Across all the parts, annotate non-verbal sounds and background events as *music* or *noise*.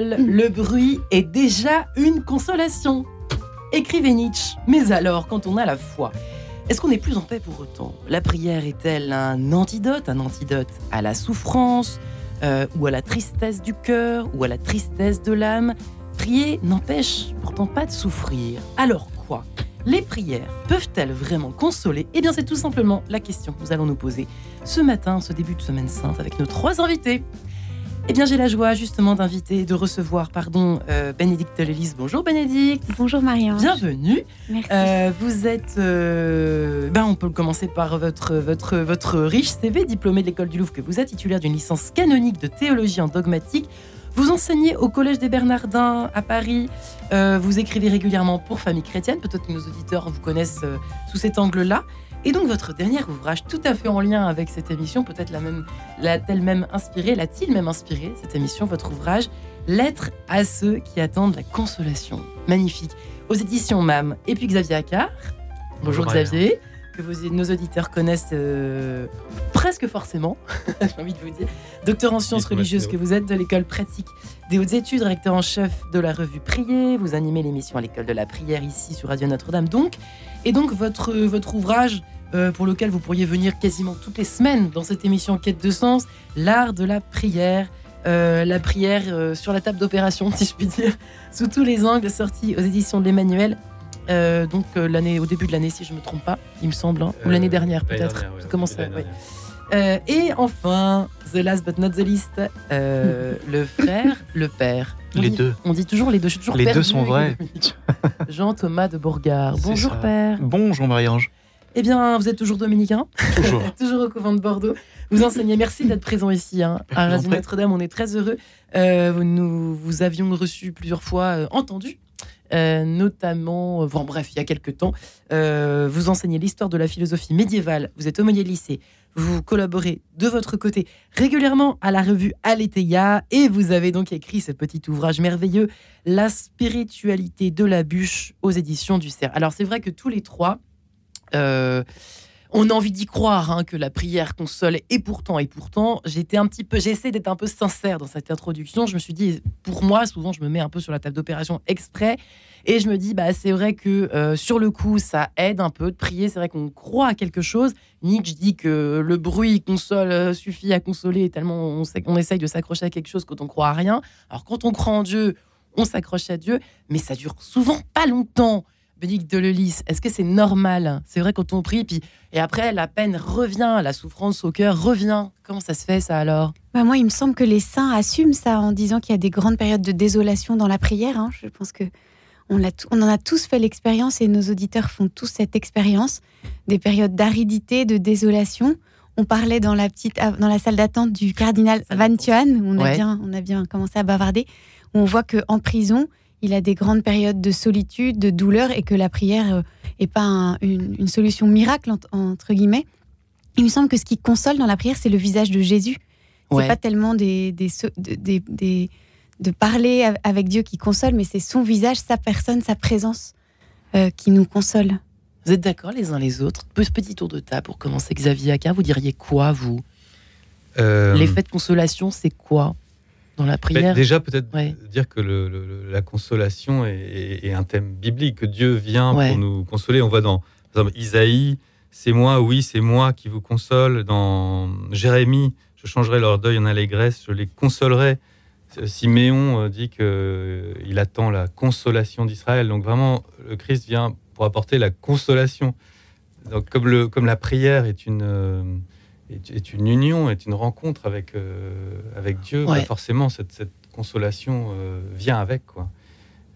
le bruit est déjà une consolation. Écrivait Nietzsche. Mais alors, quand on a la foi, est-ce qu'on est plus en paix pour autant? La prière est-elle un antidote, un antidote à la souffrance, euh, ou à la tristesse du cœur, ou à la tristesse de l'âme? Prier n'empêche pourtant pas de souffrir. Alors quoi? Les prières peuvent-elles vraiment consoler? Eh bien, c'est tout simplement la question que nous allons nous poser ce matin, ce début de semaine sainte, avec nos trois invités. Eh bien, j'ai la joie justement d'inviter, de recevoir, pardon, euh, Bénédicte Lélis. Bonjour Bénédicte. Bonjour Marianne. Bienvenue. Merci. Euh, vous êtes, euh, ben on peut commencer par votre, votre, votre riche CV, diplômé de l'école du Louvre que vous êtes, titulaire d'une licence canonique de théologie en dogmatique. Vous enseignez au Collège des Bernardins à Paris. Euh, vous écrivez régulièrement pour Famille Chrétienne. Peut-être que nos auditeurs vous connaissent sous cet angle-là. Et donc votre dernier ouvrage, tout à fait en lien avec cette émission, peut-être la même, l'a-t-elle même inspiré, l'a-t-il même inspiré cette émission, votre ouvrage, Lettre à ceux qui attendent la consolation. Magnifique. Aux éditions MAM. Et puis Xavier Accard. Bonjour, Bonjour, Xavier, que vos- nos auditeurs connaissent euh, presque forcément, *laughs* j'ai envie de vous dire. Docteur en sciences religieuses que vous êtes de l'école pratique des hautes études, rédacteur en chef de la revue Prier. Vous animez l'émission à l'école de la prière ici sur Radio Notre-Dame. Donc, et donc votre, votre ouvrage euh, pour lequel vous pourriez venir quasiment toutes les semaines dans cette émission Quête de sens, l'art de la prière. Euh, la prière euh, sur la table d'opération, *laughs* si je puis dire, sous tous les angles, sorti aux éditions de l'Emmanuel. Euh, donc euh, l'année, au début de l'année, si je me trompe pas, il me semble, hein, ou Euh, l'année dernière l'année peut-être. dernière, ouais, commence dernière. Euh, et enfin, the last but not the least, euh, *laughs* le frère, le père. On Les dit- deux. On dit toujours les deux. Je suis toujours Les deux sont vrais. le- *laughs* Jean-Thomas de Bourgard. Bonjour ça. père. Bonjour Marie-Ange. Eh bien, vous êtes toujours dominicain, Toujours. *laughs* toujours au couvent de Bordeaux. Vous enseignez. Merci d'être présent ici hein, à Radio. Notre-Dame. On est très heureux. Euh, nous vous avions reçu plusieurs fois, euh, entendu. Euh, notamment, euh, bon, bref, il y a quelques temps, euh, vous enseignez l'histoire de la philosophie médiévale, vous êtes aumônier de lycée, vous collaborez de votre côté régulièrement à la revue Aletheia et vous avez donc écrit ce petit ouvrage merveilleux, La spiritualité de la bûche aux éditions du Cerf. Alors c'est vrai que tous les trois, on a envie d'y croire hein, que la prière console et pourtant et pourtant. J'étais un petit peu j'essaie d'être un peu sincère dans cette introduction. Je me suis dit pour moi souvent je me mets un peu sur la table d'opération exprès. Et je me dis bah c'est vrai que euh, sur le coup ça aide un peu de prier. C'est vrai qu'on croit à quelque chose. Nietzsche dit que le bruit console euh, suffit à consoler tellement on, on essaye de s'accrocher à quelque chose quand on croit à rien. Alors quand on croit en Dieu on s'accroche à Dieu mais ça dure souvent pas longtemps Bénédicte de Lelis, est-ce que c'est normal? C'est vrai quand on prie, puis et après la peine revient, la souffrance au cœur revient. Comment ça se fait ça alors? Bah, moi, il me semble que les saints assument ça en disant qu'il y a des grandes périodes de désolation dans la prière. hein. Je pense que on, on en a tous fait l'expérience et nos auditeurs font tous cette expérience des périodes d'aridité, de désolation. On parlait dans la petite, dans la salle d'attente du cardinal Van. Thuan, on a Ouais. bien, on a bien commencé à bavarder. Où on voit que en prison, il a des grandes périodes de solitude, de douleur, et que la prière euh, est pas un- une, une solution miracle ent- entre guillemets. Il me semble que ce qui console dans la prière, c'est le visage de Jésus. Ouais. C'est pas tellement des, des, so- de- des- des- de parler av- avec Dieu qui console, mais c'est son visage, sa personne, sa présence euh, qui nous console. Vous êtes d'accord les uns les autres? Pe- Petit tour de table pour commencer. Xavier Accard, vous diriez quoi vous? Euh, L'effet de consolation, c'est quoi? Dans la prière déjà, peut-être Ouais. dire que le- le- la consolation est, est- est un thème biblique, que Dieu vient Ouais. pour nous consoler. On voit dans par exemple, Isaïe, c'est moi, oui, c'est moi qui vous console. Dans Jérémie, je changerai leur deuil en allégresse, je les consolerai. Siméon euh, dit qu'il attend la consolation d'Israël. Donc vraiment, le Christ vient pour apporter la consolation. Donc comme, le, comme la prière est une, euh, est, est une union, est une rencontre avec, euh, avec Dieu, bah, Ouais. forcément cette, cette consolation euh, vient avec. quoi.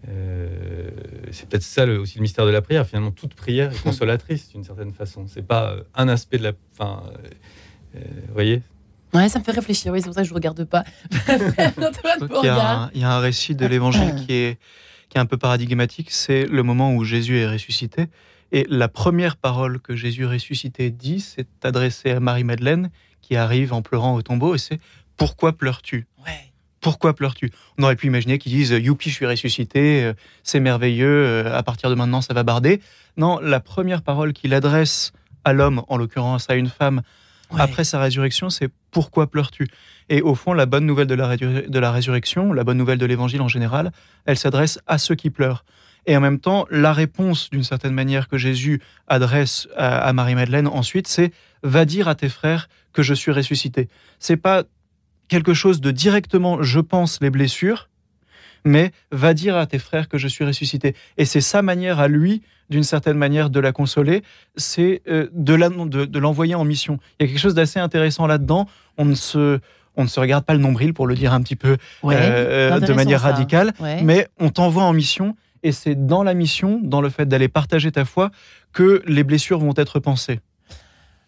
Euh, c'est peut-être ça le- aussi le mystère de la prière. Finalement, toute prière est *laughs* consolatrice d'une certaine façon. C'est pas un aspect de la. Enfin, euh, euh, vous voyez? Ouais, ça me fait réfléchir. Oui, c'est pour ça que je regarde pas. *laughs* Qu'il y, a Bourgard. un- il y a un récit de l'évangile qui est, qui est un peu paradigmatique. C'est le moment où Jésus est ressuscité. Et la première parole que Jésus ressuscité dit, c'est adressée à Marie-Madeleine, qui arrive en pleurant au tombeau, et c'est Pourquoi pleures-tu? Ouais. Pourquoi pleures-tu? On aurait pu imaginer qu'ils disent Youpi, je suis ressuscité, euh, c'est merveilleux, euh, à partir de maintenant, ça va barder. Non, la première parole qu'il adresse à l'homme, en l'occurrence à une femme, après sa résurrection, c'est pourquoi pleures-tu? Et au fond, la bonne nouvelle de la, résurrection, la bonne nouvelle de l'évangile en général, elle s'adresse à ceux qui pleurent. Et en même temps, la réponse, d'une certaine manière, que Jésus adresse à, Marie-Madeleine ensuite, c'est va dire à tes frères que je suis ressuscité. C'est pas quelque chose de directement, je pense, les blessures, mais va dire à tes frères que je suis ressuscité. Et c'est sa manière à lui, d'une certaine manière, de la consoler, c'est euh, de l'envoyer en mission. Il y a quelque chose d'assez intéressant là-dedans. On ne se on ne se regarde pas le nombril pour le dire un petit peu euh, de manière radicale, mais on t'envoie en mission et c'est dans la mission, dans le fait d'aller partager ta foi, que les blessures vont être pensées.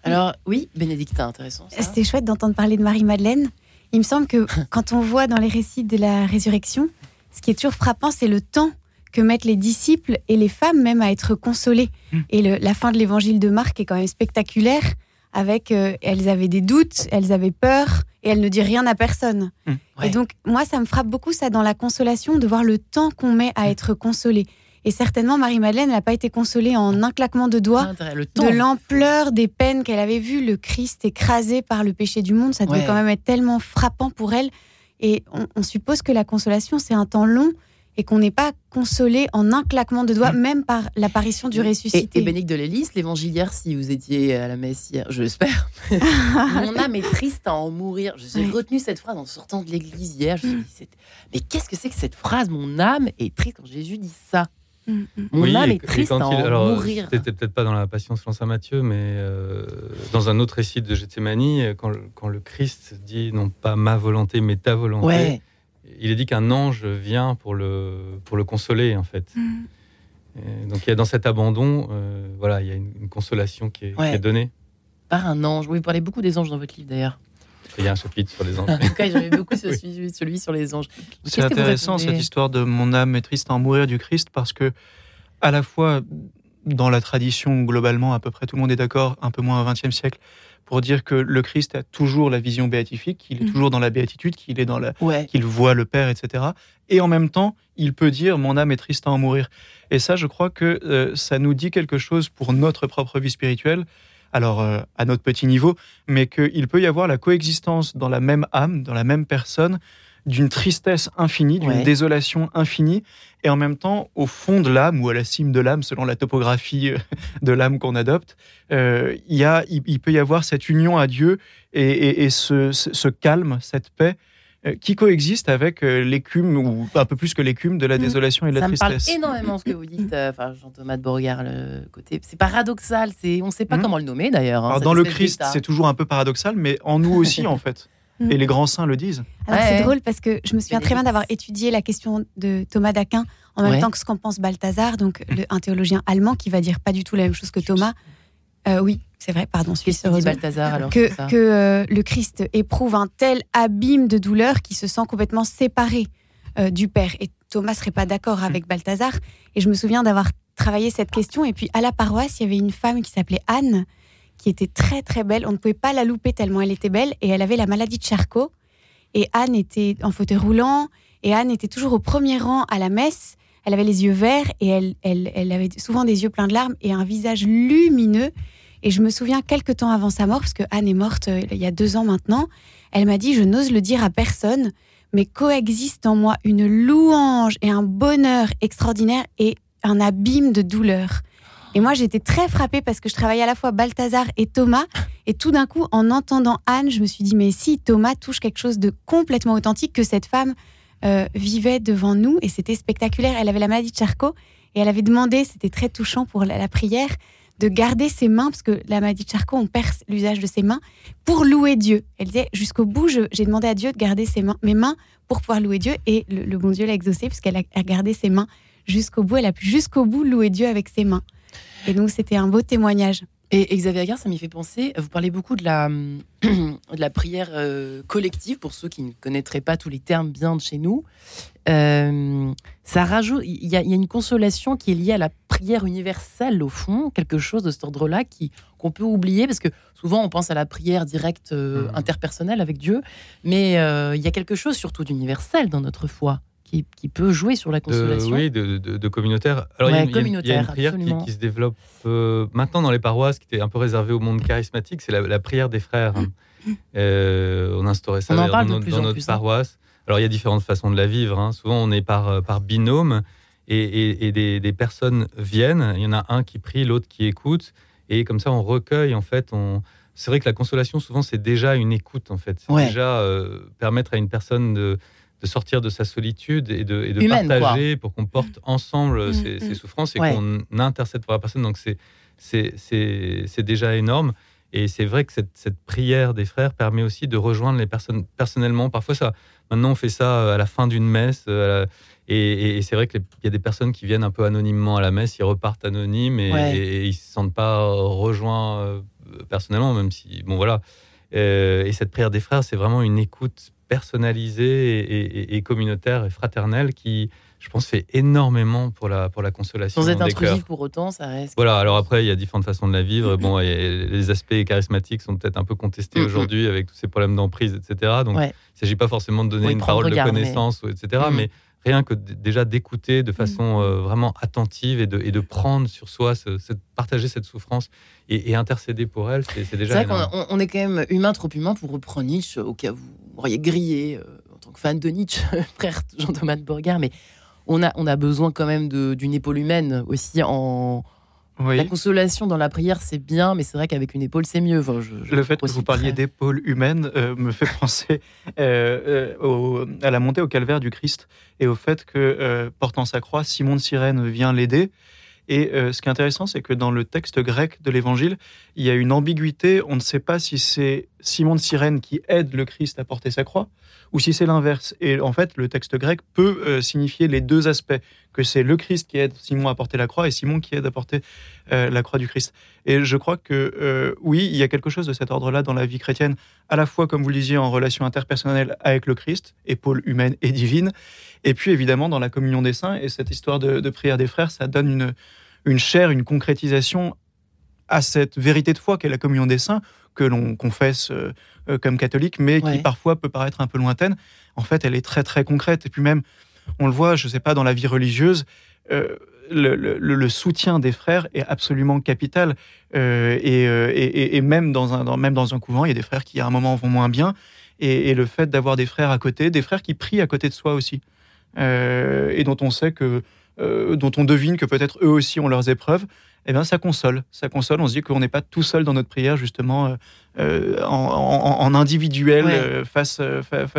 Alors oui, Bénédicte, intéressant. C'était chouette d'entendre parler de Marie-Madeleine. Il me semble que *laughs* quand on voit dans les récits de la résurrection, ce qui est toujours frappant, c'est le temps que mettent les disciples et les femmes même à être consolés. Mm. Et la fin de l'évangile de Marc est quand même spectaculaire, avec euh, elles avaient des doutes, elles avaient peur, et elles ne disent rien à personne. Mm. Et donc, moi, ça me frappe beaucoup, ça, dans la consolation, de voir le temps qu'on met à mm. être consolé. Et certainement, Marie-Madeleine n'a pas été consolée en un claquement de doigts de l'ampleur des peines qu'elle avait vues, le Christ écrasé par le péché du monde. Ça devait quand même être tellement frappant pour elle. Et on, suppose que la consolation, c'est un temps long et qu'on n'est pas consolé en un claquement de doigts, mm. même par l'apparition du ressuscité. Et, et Bénédicte de l'Hélice, l'évangilière, si vous étiez à la messe hier, je l'espère. *laughs* Mon âme est triste à en mourir. J'ai retenu cette phrase en sortant de l'église hier. Je me suis dit, mais qu'est-ce que c'est que cette phrase? Mon âme est triste quand Jésus dit ça. Mm, mm. Mon âme est triste à en mourir. C'était peut-être pas dans la Passion selon saint Matthieu, mais euh, dans un autre récit de Gethsemane, quand, quand, le Christ dit non pas ma volonté, mais ta volonté, il est dit qu'un ange vient pour le, pour le consoler, en fait. Mm. donc il y a dans cet abandon, euh, voilà, il y a une, consolation qui est, qui est, donnée. Par un ange. Oui, vous parlez beaucoup des anges dans votre livre d'ailleurs. Il y a un chapitre sur les anges. en tout cas, j'aimais *laughs* beaucoup celui, celui, sur les anges. C'est intéressant cette histoire de mon âme est triste à en mourir du Christ parce que, à la fois, dans la tradition, globalement, à peu près tout le monde est d'accord, un peu moins au XXe siècle, pour dire que le Christ a toujours la vision béatifique, qu'il est mm. toujours dans la béatitude, qu'il est dans la, qu'il voit le Père, etc. Et en même temps, il peut dire mon âme est triste à en mourir. Et ça, je crois que euh, ça nous dit quelque chose pour notre propre vie spirituelle alors euh, à notre petit niveau, mais qu'il peut y avoir la coexistence dans la même âme, dans la même personne, d'une tristesse infinie, d'une désolation infinie, et en même temps, au fond de l'âme ou à la cime de l'âme, selon la topographie euh, de l'âme qu'on adopte, euh, il, y a, il, peut y avoir cette union à Dieu et, ce, calme, cette paix euh, qui coexiste avec l'écume, ou un peu plus que l'écume, de la mm. désolation et de la tristesse. Ça me parle énormément ce que vous dites, enfin, Jean-Thomas de Beauregard, le côté. C'est paradoxal, on ne sait pas mm. comment le nommer d'ailleurs. Hein, dans le Christ, c'est toujours un peu paradoxal, mais en nous aussi, *laughs* en fait. Mm. Et les grands saints le disent. Alors c'est drôle parce que je me souviens très bien d'avoir étudié la question de Thomas d'Aquin en même temps que ce qu'en pense Balthazar, donc un théologien allemand qui va dire pas du tout la même chose que Thomas. oui, c'est vrai, pardon, suis Balthazar alors Que, que euh, le Christ éprouve un tel abîme de douleur qu'il se sent complètement séparé euh, du Père. Et Thomas serait pas d'accord avec Balthazar. Et je me souviens d'avoir travaillé cette question. Et puis à la paroisse, il y avait une femme qui s'appelait Anne, qui était très très belle. On ne pouvait pas la louper tellement elle était belle. Et elle avait la maladie de Charcot. Et Anne était en fauteuil roulant. Et Anne était toujours au premier rang à la messe. Elle avait les yeux verts et elle, elle, avait souvent des yeux pleins de larmes et un visage lumineux. Et je me souviens quelques temps avant sa mort, parce que Anne est morte euh, il y a deux ans maintenant, elle m'a dit, je n'ose le dire à personne, mais coexiste en moi une louange et un bonheur extraordinaire et un abîme de douleur. Et moi, j'étais très frappée parce que je travaillais à la fois Balthazar et Thomas. Et tout d'un coup, en entendant Anne, je me suis dit, mais si Thomas touche quelque chose de complètement authentique que cette femme euh, vivait devant nous, et c'était spectaculaire. Elle avait la maladie de Charcot et elle avait demandé, c'était très touchant pour la prière, de garder ses mains, parce que la maladie de Charcot, on perd l'usage de ses mains, pour louer Dieu. Elle disait, jusqu'au bout, j'ai demandé à Dieu de garder ses mains, mes mains pour pouvoir louer Dieu, et le, bon Dieu l'a exaucé, puisqu'elle a, gardé ses mains jusqu'au bout, elle a pu jusqu'au bout louer Dieu avec ses mains. Et donc, c'était un beau témoignage. Et Xavier Agar, ça m'y fait penser, vous parlez beaucoup de la, *clears throat* de la prière euh, collective, pour ceux qui ne connaîtraient pas tous les termes bien de chez nous. Euh, ça rajoute, il y, a une consolation qui est liée à la prière universelle, au fond, quelque chose de cet ordre-là qu'on peut oublier, parce que souvent on pense à la prière directe euh, mmh. interpersonnelle avec Dieu, mais il y a quelque chose surtout d'universel dans notre foi qui, qui peut jouer sur la consolation. oui, de, de, communautaire. Alors, il, y a, une prière qui, se développe euh, maintenant dans les paroisses, qui était un peu réservée au monde charismatique, c'est la, prière des frères. Mmh. Euh, on instaurait ça dans, notre, hein. paroisse. Alors, il y a différentes façons de la vivre. Hein. Souvent, on est par, euh, par binôme et, des, des, personnes viennent. Il y en a un qui prie, l'autre qui écoute. Et comme ça, on recueille, en fait, on, c'est vrai que la consolation, souvent, c'est déjà une écoute, en fait. C'est déjà euh, permettre à une personne de, sortir de sa solitude et de, partager pour qu'on porte ensemble mm, ses, mm. souffrances et qu'on intercède pour la personne. Donc, c'est déjà énorme. Et c'est vrai que cette, prière des frères permet aussi de rejoindre les personnes personnellement. Parfois, ça, maintenant, on fait ça à la fin d'une messe. Euh, et, c'est vrai qu'il y a des personnes qui viennent un peu anonymement à la messe, ils repartent anonymes et, et ils ne se sentent pas rejoints euh, personnellement, même si, bon voilà. Euh, et cette prière des frères, c'est vraiment une écoute personnalisée et, communautaire et fraternelle qui, je pense, fait énormément pour la, pour la consolation. Sans être intrusif pour autant, ça reste. Voilà, alors après, il y a différentes façons de la vivre. *laughs* Bon, les aspects charismatiques sont peut-être un peu contestés aujourd'hui avec tous ces problèmes d'emprise, etc. Donc, il ne s'agit pas forcément de donner une parole de connaissance, etc. Mais rien que déjà d'écouter de façon euh, vraiment attentive et de, et de prendre sur soi, partager cette souffrance et, intercéder pour elle, c'est déjà. C'est vrai qu'on on est quand même humain, trop humain pour reprendre Nietzsche, au cas où vous auriez grillé euh, en tant que fan de Nietzsche, *laughs* frère Jean-Thomas de Borgard, mais on a, on a besoin quand même d'une épaule humaine aussi en. La consolation dans la prière, c'est bien, mais c'est vrai qu'avec une épaule, c'est mieux. le fait que vous parliez d'épaule humaine euh, me fait *laughs* penser euh, à la montée au calvaire du Christ et au fait que, portant sa croix, Simon de Cyrène vient l'aider. Et ce qui est intéressant, c'est que dans le texte grec de l'Évangile, il y a une ambiguïté. On ne sait pas si c'est Simon de Cyrène qui aide le Christ à porter sa croix ou si c'est l'inverse. Et en fait, le texte grec peut euh, signifier les deux aspects, que c'est le Christ qui aide Simon à porter la croix et Simon qui aide à porter euh, la croix du Christ. Et je crois que oui, il y a quelque chose de cet ordre-là dans la vie chrétienne, à la fois, comme vous le disiez, en relation interpersonnelle avec le Christ, épaule humaine et divine, et puis évidemment dans la communion des saints. Et cette histoire de, prière des frères, ça donne une, une chair, une concrétisation à cette vérité de foi qu'est la communion des saints, que l'on confesse euh, euh, comme catholique, mais qui parfois peut paraître un peu lointaine. En fait, elle est très très concrète. Et puis même, on le voit, je ne sais pas, dans la vie religieuse, euh, le, soutien des frères est absolument capital. et, même, dans un, même dans un couvent, il y a des frères qui à un moment vont moins bien. Et, le fait d'avoir des frères à côté, des frères qui prient à côté de soi aussi, et dont on sait que dont on devine que peut-être eux aussi ont leurs épreuves, eh bien, ça console. Ça console. On se dit qu'on n'est pas tout seul dans notre prière, justement, euh, euh, en, individuel face,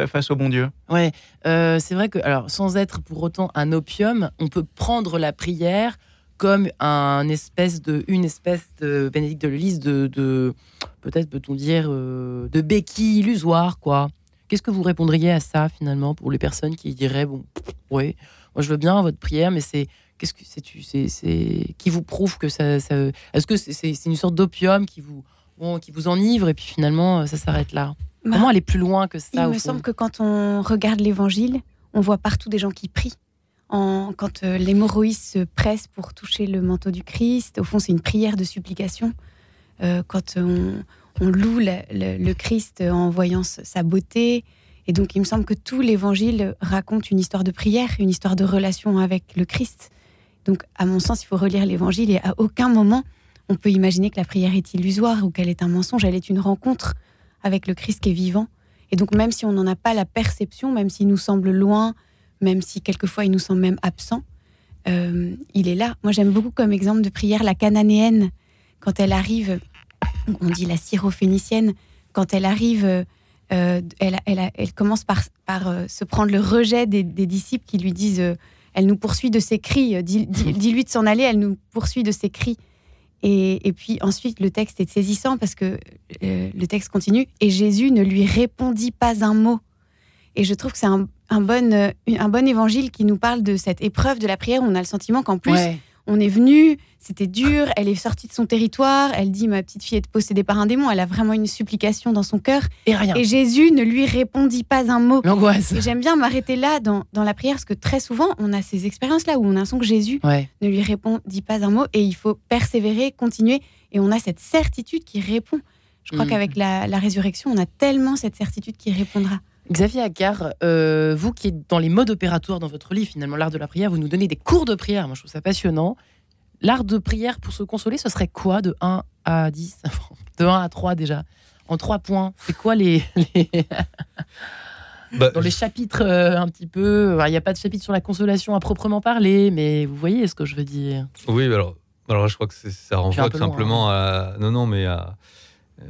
face au bon Dieu. Ouais, c'est vrai que, alors, sans être pour autant un opium, on peut prendre la prière comme un espèce de, une espèce de Bénédicte de de, de peut-être peut-on dire, de béquille illusoire, quoi. Qu'est-ce que vous répondriez à ça finalement pour les personnes qui diraient bon, oui, moi, je veux bien votre prière, mais c'est qu'est-ce que c'est c'est qui vous prouve que ça, est-ce que c'est une sorte d'opium qui vous qui vous enivre et puis finalement ça s'arrête là? Bah, Comment aller plus loin que ça Il me semble que quand on regarde l'Évangile, on voit partout des gens qui prient. En, quand euh, l'hémorroïs se presse pour toucher le manteau du Christ, au fond, c'est une prière de supplication. Euh, quand on, loue le, Christ en voyant sa beauté, et donc, il me semble que tout l'évangile raconte une histoire de prière, une histoire de relation avec le Christ. Donc, à mon sens, il faut relire l'évangile et à aucun moment on peut imaginer que la prière est illusoire ou qu'elle est un mensonge. Elle est une rencontre avec le Christ qui est vivant. Et donc, même si on n'en a pas la perception, même s'il nous semble loin, même si quelquefois il nous semble même absent, euh, il est là. Moi, j'aime beaucoup comme exemple de prière la cananéenne, quand elle arrive, on dit la syrophénicienne, quand elle arrive euh, euh, elle, commence par, se prendre le rejet des, disciples qui lui disent Elle nous poursuit de ses cris, *laughs* dis-lui de s'en aller, elle nous poursuit de ses cris. Et, puis ensuite, le texte est saisissant parce que le texte continue Et Jésus ne lui répondit pas un mot. Et je trouve que c'est un, bon, un bon évangile qui nous parle de cette épreuve de la prière. On a le sentiment qu'en plus, on est venu, c'était dur, elle est sortie de son territoire, elle dit ma petite fille est possédée par un démon, elle a vraiment une supplication dans son cœur. Et rien. Et Jésus ne lui répondit pas un mot. L'angoisse. Et j'aime bien m'arrêter là dans, la prière, parce que très souvent, on a ces expériences-là où on a l'impression que Jésus ne lui répondit pas un mot, et il faut persévérer, continuer, et on a cette certitude qui répond. Je crois mm. qu'avec la, résurrection, on a tellement cette certitude qui répondra. Xavier Accard, euh, vous qui êtes dans les modes opératoires dans votre livre, finalement, l'art de la prière, vous nous donnez des cours de prière. Moi, je trouve ça passionnant. L'art de prière pour se consoler, ce serait quoi de 1 à 10 *laughs* De 1 à 3 déjà En 3 points. C'est quoi les. *laughs* les... Bah, dans les chapitres euh, un petit peu. Il n'y a pas de chapitre sur la consolation à proprement parler, mais vous voyez ce que je veux dire. Oui, alors, alors je crois que ça renvoie tout loin, simplement à. Non, non, mais à. Euh,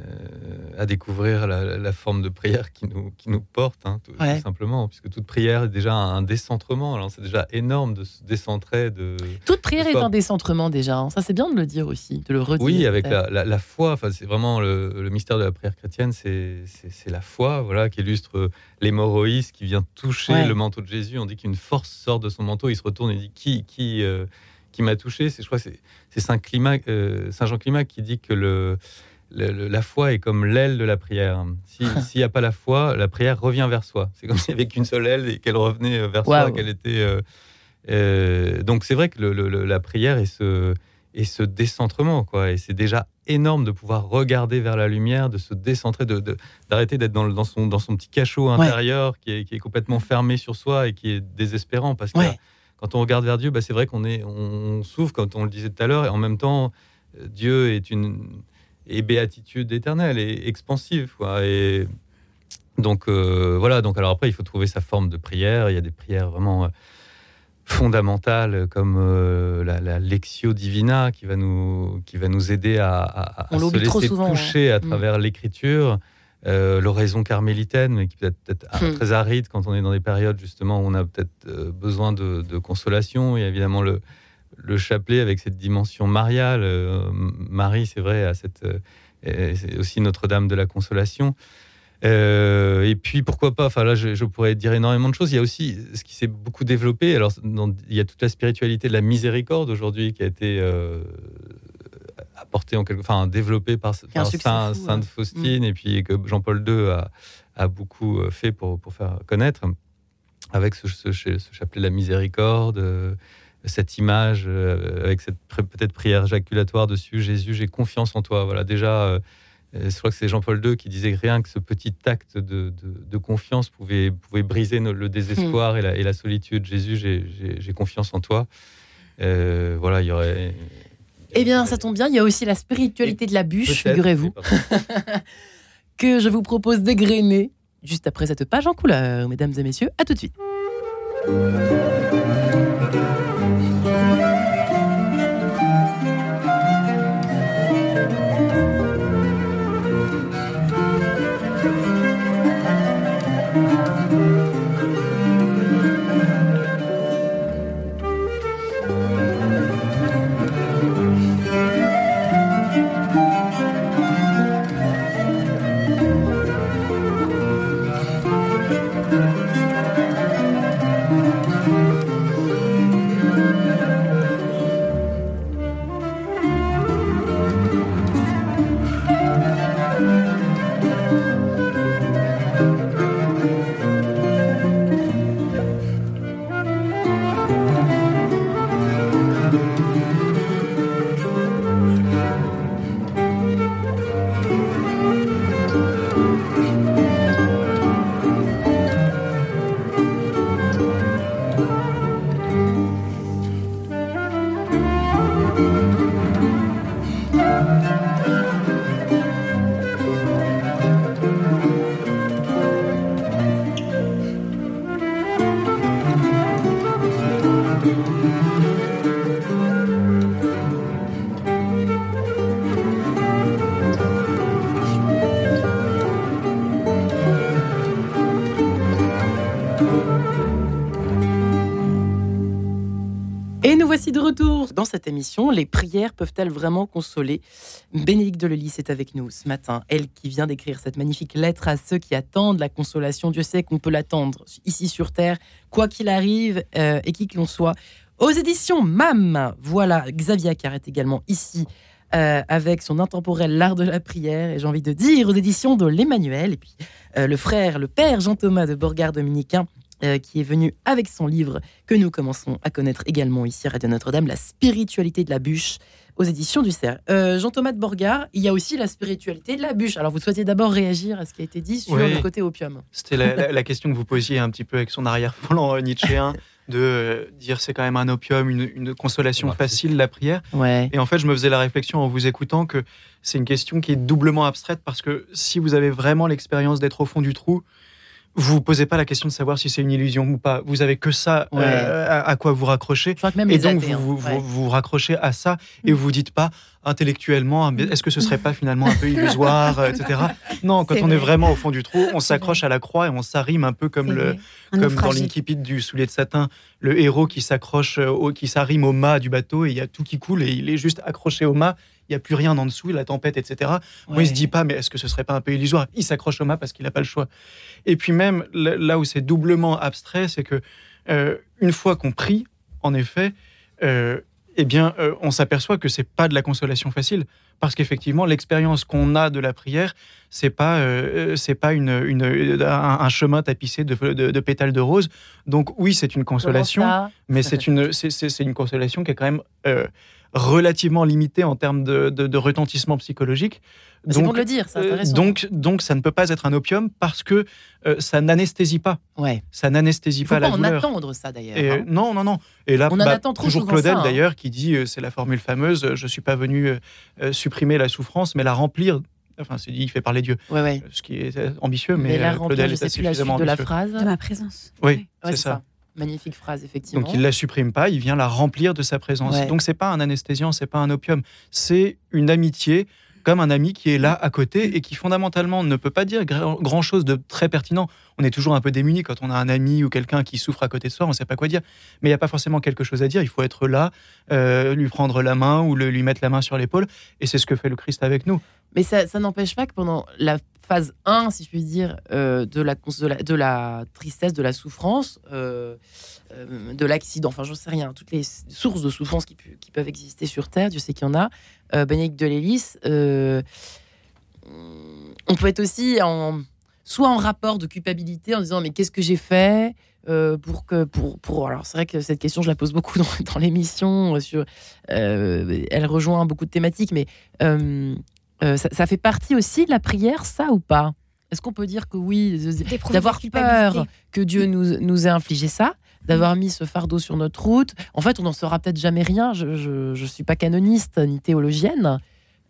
à découvrir la, la forme de prière qui nous, qui nous porte, hein, tout, simplement, puisque toute prière est déjà un décentrement. Alors c'est déjà énorme de se décentrer, de, Toute prière est un décentrement déjà. hein. Ça, c'est bien de le dire aussi, de le redire. Oui, avec la, la- la foi. Enfin, c'est vraiment le, le mystère de la prière chrétienne, c'est la foi, voilà, qui illustre l'hémorroïs qui vient toucher Ouais. le manteau de Jésus. On dit qu'une force sort de son manteau, il se retourne et dit qui qui euh, qui m'a touché? C'est je crois c'est c'est Saint Climac, euh, Saint Jean Climac qui dit que le, le- le- la foi est comme l'aile de la prière. Si- *laughs* S'il n'y a pas la foi, la prière revient vers soi. C'est comme s'il n'y avait qu'une seule aile et qu'elle revenait vers soi, qu'elle était. euh, euh, donc c'est vrai que le- la prière est ce, est ce décentrement, quoi. Et c'est déjà énorme de pouvoir regarder vers la lumière, de se décentrer, de, de- d'arrêter d'être dans, son, dans son petit cachot Ouais. intérieur qui, est, qui est complètement fermé sur soi et qui est désespérant. Parce que Ouais. quand on regarde vers Dieu, bah, c'est vrai qu'on est, on souffre, comme on le disait tout à l'heure, et en même temps, euh, Dieu est une est béatitude éternelle et expansive, quoi. Et donc euh, voilà. Donc alors après, il faut trouver sa forme de prière. Il y a des prières vraiment euh, fondamentales comme euh, la, la lectio divina qui va nous qui va nous aider à, à- à se laisser souvent, toucher à Mm. travers l'écriture. Euh, l'oraison carmélitaine, mais qui peut être Hmm. très aride quand on est dans des périodes justement où on a peut-être besoin de, de consolation. Et évidemment le, le chapelet avec cette dimension mariale. Euh, Marie, c'est vrai, a cette, euh, c'est aussi Notre-Dame de la Consolation. Euh, et puis pourquoi pas Enfin là, je, je pourrais dire énormément de choses. Il y a aussi ce qui s'est beaucoup développé. Alors, dans- il y a toute la spiritualité de la miséricorde aujourd'hui qui a été euh, apportée en quelque, enfin développée par, Saint- fou, Sainte ouais. Faustine et puis que Jean-Paul II a, a beaucoup fait pour, pour faire connaître avec ce, ce- ce chapelet de la miséricorde. euh, cette image euh, avec cette peut-être prière jaculatoire dessus, Jésus, j'ai confiance en toi. Voilà, déjà, euh, euh, je crois que c'est Jean-Paul II qui disait que rien que ce petit acte de, de- de confiance pouvait, pouvait briser no- le désespoir et, la, et la solitude. Jésus, j'ai- confiance en toi. Euh, voilà, il y aurait. Eh bien, ça tombe bien, il y a aussi la spiritualité de la bûche, figurez-vous, *laughs* que je vous propose d'égrener juste après cette page en couleur, mesdames et messieurs. À tout de suite. De retour dans cette émission. Les prières peuvent-elles vraiment consoler? Bénédicte Delely est avec nous ce matin. Elle qui vient d'écrire cette magnifique lettre à ceux qui attendent la consolation. Dieu sait qu'on peut l'attendre ici sur Terre, quoi qu'il arrive euh, et qui que l'on soit. Aux éditions MAM, voilà, Xavier Accard est également ici euh, avec son intemporel L'art de la prière. Et j'ai envie de dire aux éditions de l'Emmanuel. Et puis euh, le frère, le père Jean-Thomas de Borgard Dominicain, euh, qui est venu avec son livre que nous commençons à connaître également ici à Radio Notre-Dame, La spiritualité de la bûche, aux éditions du CERF. Euh, Jean-Thomas de Borgard, il y a aussi la spiritualité de la bûche. Alors, vous souhaitez d'abord réagir à ce qui a été dit sur Oui. le côté opium. C'était la, la- la question que vous posiez un petit peu avec son arrière-plan euh, *laughs* nietzschéen, de euh, dire c'est quand même un opium, une, une consolation Ouais. facile, la prière. Ouais. Et en fait, je me faisais la réflexion en vous écoutant que c'est une question qui est doublement abstraite parce que si vous avez vraiment l'expérience d'être au fond du trou, vous vous posez pas la question de savoir si c'est une illusion ou pas. Vous avez que ça Ouais. euh, à, à quoi vous raccrocher. Je crois que même Et les donc, athées, hein. vous, vous, Ouais. vous, vous raccrochez à ça et vous vous dites pas intellectuellement, mais est-ce que ce serait pas finalement un peu *laughs* illusoire, etc. Non, quand on est vrai. vraiment au fond du trou, on s'accroche à la croix et on s'arrime un peu comme le, comme dans l'incipit du soulier de satin, le héros qui s'accroche, euh, au, qui s'arrime au mât du bateau et il y a tout qui coule et il est juste accroché au mât. Il n'y a plus rien en dessous, la tempête, etc. Moi, il se Ouais. dit pas, mais est-ce que ce serait pas un peu illusoire? Il s'accroche au mât parce qu'il n'a pas le choix. Et puis même là où c'est doublement abstrait, c'est que euh, une fois qu'on prie, en effet, euh, eh bien, euh, on s'aperçoit que c'est pas de la consolation facile, parce qu'effectivement, l'expérience qu'on a de la prière, c'est pas, euh, c'est pas une, une- un, un chemin tapissé de, de- de pétales de rose. Donc oui, c'est une consolation, mais c'est une, c'est, une consolation qui est quand même euh, relativement limitée en termes de, de- de retentissement psychologique. C'est bon de le dire, ça, euh, raison. donc, donc, ça ne peut pas être un opium parce que euh, ça n'anesthésie pas. ouais. Ça n'anesthésie pas pas la en douleur. attendre ça d'ailleurs. Et, hein. non, non, non. Et là, On en bah, attend trop toujours Claudel hein. d'ailleurs qui dit, euh, c'est la formule fameuse, euh, je suis pas venu euh, euh, supprimer la souffrance, mais la remplir. Enfin, c'est dit, il fait parler Dieu, Ouais, ouais. ce qui est euh, ambitieux, mais, Mais la euh, remplir, Claudel est plus la suite suffisamment de la ambitieux. phrase. de ma présence. Oui, Ouais, c'est ça. Magnifique phrase, effectivement. Donc il la supprime pas, il vient la remplir de sa présence. Ouais. Donc c'est pas un anesthésiant, c'est pas un opium, c'est une amitié comme un ami qui est là à côté et qui fondamentalement ne peut pas dire grand chose de très pertinent. On est toujours un peu démuni quand on a un ami ou quelqu'un qui souffre à côté de soi, on ne sait pas quoi dire. Mais il n'y a pas forcément quelque chose à dire. Il faut être là, euh, lui prendre la main ou lui mettre la main sur l'épaule. Et c'est ce que fait le Christ avec nous. Mais ça, n'empêche pas que pendant la phase 1, si je puis dire, euh, de, la, tristesse, de la souffrance, euh, de l'accident, enfin, j'en sais rien, toutes les sources de souffrance qui, qui peuvent exister sur Terre, Dieu sait qu'il y en a, euh, Bénédicte de Lélis, euh, on peut être aussi en, soit en rapport de culpabilité en disant mais qu'est-ce que j'ai fait euh, pour que pour pour alors c'est vrai que cette question je la pose beaucoup *laughs* dans, dans l'émission euh, sur elle rejoint beaucoup de thématiques mais ça, ça fait partie aussi de la prière ça ou pas? Est-ce qu'on peut dire que oui d'avoir peur que Dieu nous, nous ait infligé ça, d'avoir mis ce fardeau sur notre route. En fait, on n'en saura peut-être jamais rien. Je ne suis pas canoniste ni théologienne.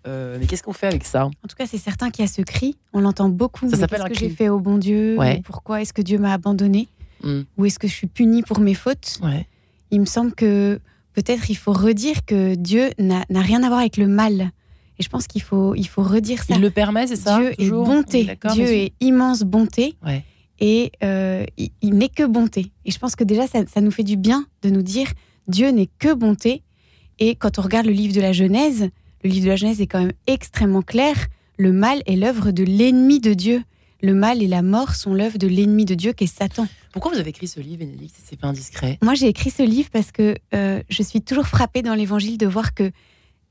Euh, mais qu'est-ce qu'on fait avec ça? En tout cas, c'est certain qu'il y a ce cri. On l'entend beaucoup. Ça s'appelle Qu'est-ce que j'ai fait au bon Dieu? Ouais. Pourquoi est-ce que Dieu m'a abandonné? Mm. Ou est-ce que je suis puni pour mes fautes? Ouais. Il me semble que peut-être il faut redire que Dieu n'a rien à voir avec le mal. Et je pense qu'il faut, il faut redire ça. Il le permet, c'est ça? Dieu est toujours? bonté. Dieu est immense bonté. Ouais. Et euh, il, il n'est que bonté. Et je pense que déjà, ça, ça nous fait du bien de nous dire Dieu n'est que bonté. Et quand on regarde le livre de la Genèse, le livre de la Genèse est quand même extrêmement clair. Le mal est l'œuvre de l'ennemi de Dieu. Le mal et la mort sont l'œuvre de l'ennemi de Dieu qui est Satan. Pourquoi vous avez écrit ce livre, Bénédicte si C'est pas indiscret? Moi, j'ai écrit ce livre parce que euh, je suis toujours frappée dans l'évangile de voir que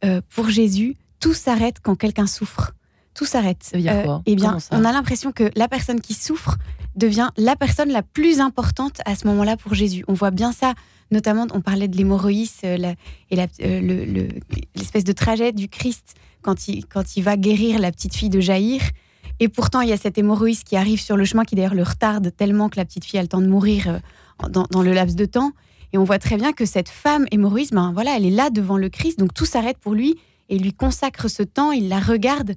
euh, pour Jésus, tout s'arrête quand quelqu'un souffre. Tout s'arrête. Quoi Eh bien, on a l'impression que la personne qui souffre devient la personne la plus importante à ce moment-là pour Jésus. On voit bien ça, notamment, on parlait de l'hémorroïs euh, la- et la- euh, le- le- l'espèce de trajet du Christ quand il, quand il va guérir la petite fille de Jaïr. Et pourtant, il y a cette hémorroïs qui arrive sur le chemin, qui d'ailleurs le retarde tellement que la petite fille a le temps de mourir euh, dans, dans le laps de temps. Et on voit très bien que cette femme hémorroïs, ben voilà, elle est là devant le Christ, donc tout s'arrête pour lui et il lui consacre ce temps, il la regarde.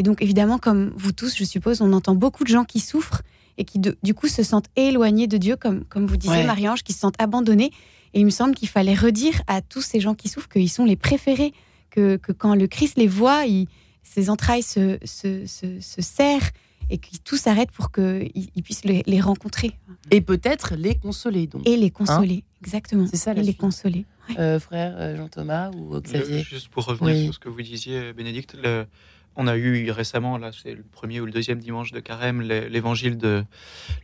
Et donc évidemment, comme vous tous, je suppose, on entend beaucoup de gens qui souffrent et qui de- du coup se sentent éloignés de Dieu, comme, comme vous disiez, Ouais. Marie-Ange, qui se sentent abandonnés. Et il me semble qu'il fallait redire à tous ces gens qui souffrent qu'ils sont les préférés, que, que quand le Christ les voit, il- ses entrailles se, se, se- se serrent et que tout s'arrête pour qu'ils ils puissent les, les rencontrer Et peut-être les consoler, donc. et les consoler. Exactement. Hein C'est ça, la et les consoler. Euh, frère euh, Jean-Thomas ou euh, Xavier Le- juste pour revenir Oui. sur ce que vous disiez, Bénédicte, le- on a eu récemment, là, c'est le premier ou le deuxième dimanche de carême, l'é- l'évangile de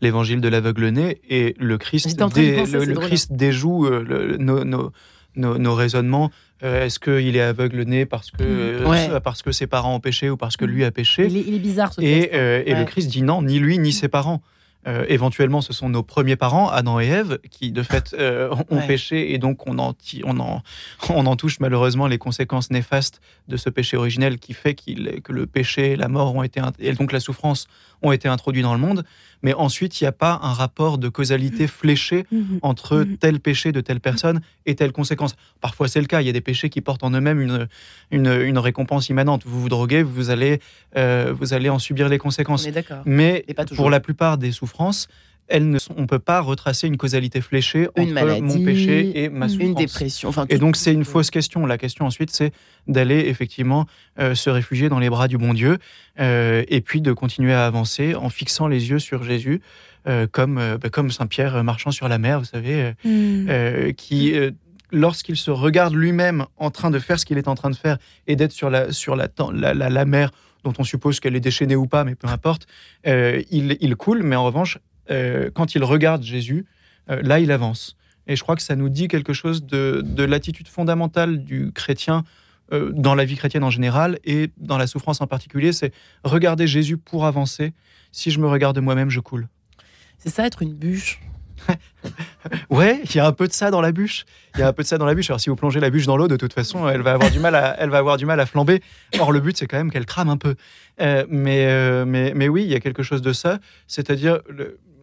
l'évangile de l'aveugle-né, et le Christ, dé- penser, le. Christ déjoue euh, le- nos, nos- nos- nos raisonnements. Euh, Est-ce qu'il est aveugle-né parce que euh, Ouais. parce que ses parents ont péché ou parce que lui a péché? Il est, il est bizarre ce Et, texte. euh, et Ouais. le Christ dit non, ni lui ni ses parents. Euh, éventuellement, ce sont nos premiers parents, Adam et Ève, qui de fait euh, ont Ouais. péché et donc on en, ti- on, en, on en touche malheureusement les conséquences néfastes de ce péché originel qui fait que le péché, la mort ont été, et donc la souffrance ont été introduits dans le monde. Mais ensuite, il n'y a pas un rapport de causalité fléché Mhm. entre Mhm. tel péché de telle personne et telle conséquence. Parfois, c'est le cas. Il y a des péchés qui portent en eux-mêmes une, une, une récompense immanente. Vous vous droguez, vous allez, euh, vous allez en subir les On conséquences. Mais pas pour la plupart des souffrances, elles ne sont- on ne peut pas retracer une causalité fléchée Une entre maladie, mon péché et ma souffrance. Une dépression. Enfin, Et donc c'est une fausse question. La question ensuite, c'est d'aller effectivement euh, se réfugier dans les bras du bon Dieu euh, et puis de continuer à avancer en fixant les yeux sur Jésus, euh, comme, euh, bah, comme Saint Pierre euh, marchant sur la mer, vous savez, euh, qui, euh, lorsqu'il se regarde lui-même en train de faire ce qu'il est en train de faire et d'être sur la, sur la, temps- la, la- la mer, dont on suppose qu'elle est déchaînée ou pas, mais peu importe, euh, il, il coule, mais en revanche, euh, quand il regarde Jésus, euh, là, il avance. Et je crois que ça nous dit quelque chose de, de l'attitude fondamentale du chrétien euh, dans la vie chrétienne en général et dans la souffrance en particulier, c'est regarder Jésus pour avancer. Si je me regarde moi-même, je coule. C'est ça, être une bûche. *laughs* Ouais, il y a un peu de ça dans la bûche. Il y a un peu de ça dans la bûche. Alors si vous plongez la bûche dans l'eau, de toute façon, elle va avoir du mal à, elle va avoir du mal à flamber. Or le but, c'est quand même qu'elle crame un peu. Euh, mais, euh, mais, mais oui, il y a quelque chose de ça. C'est-à-dire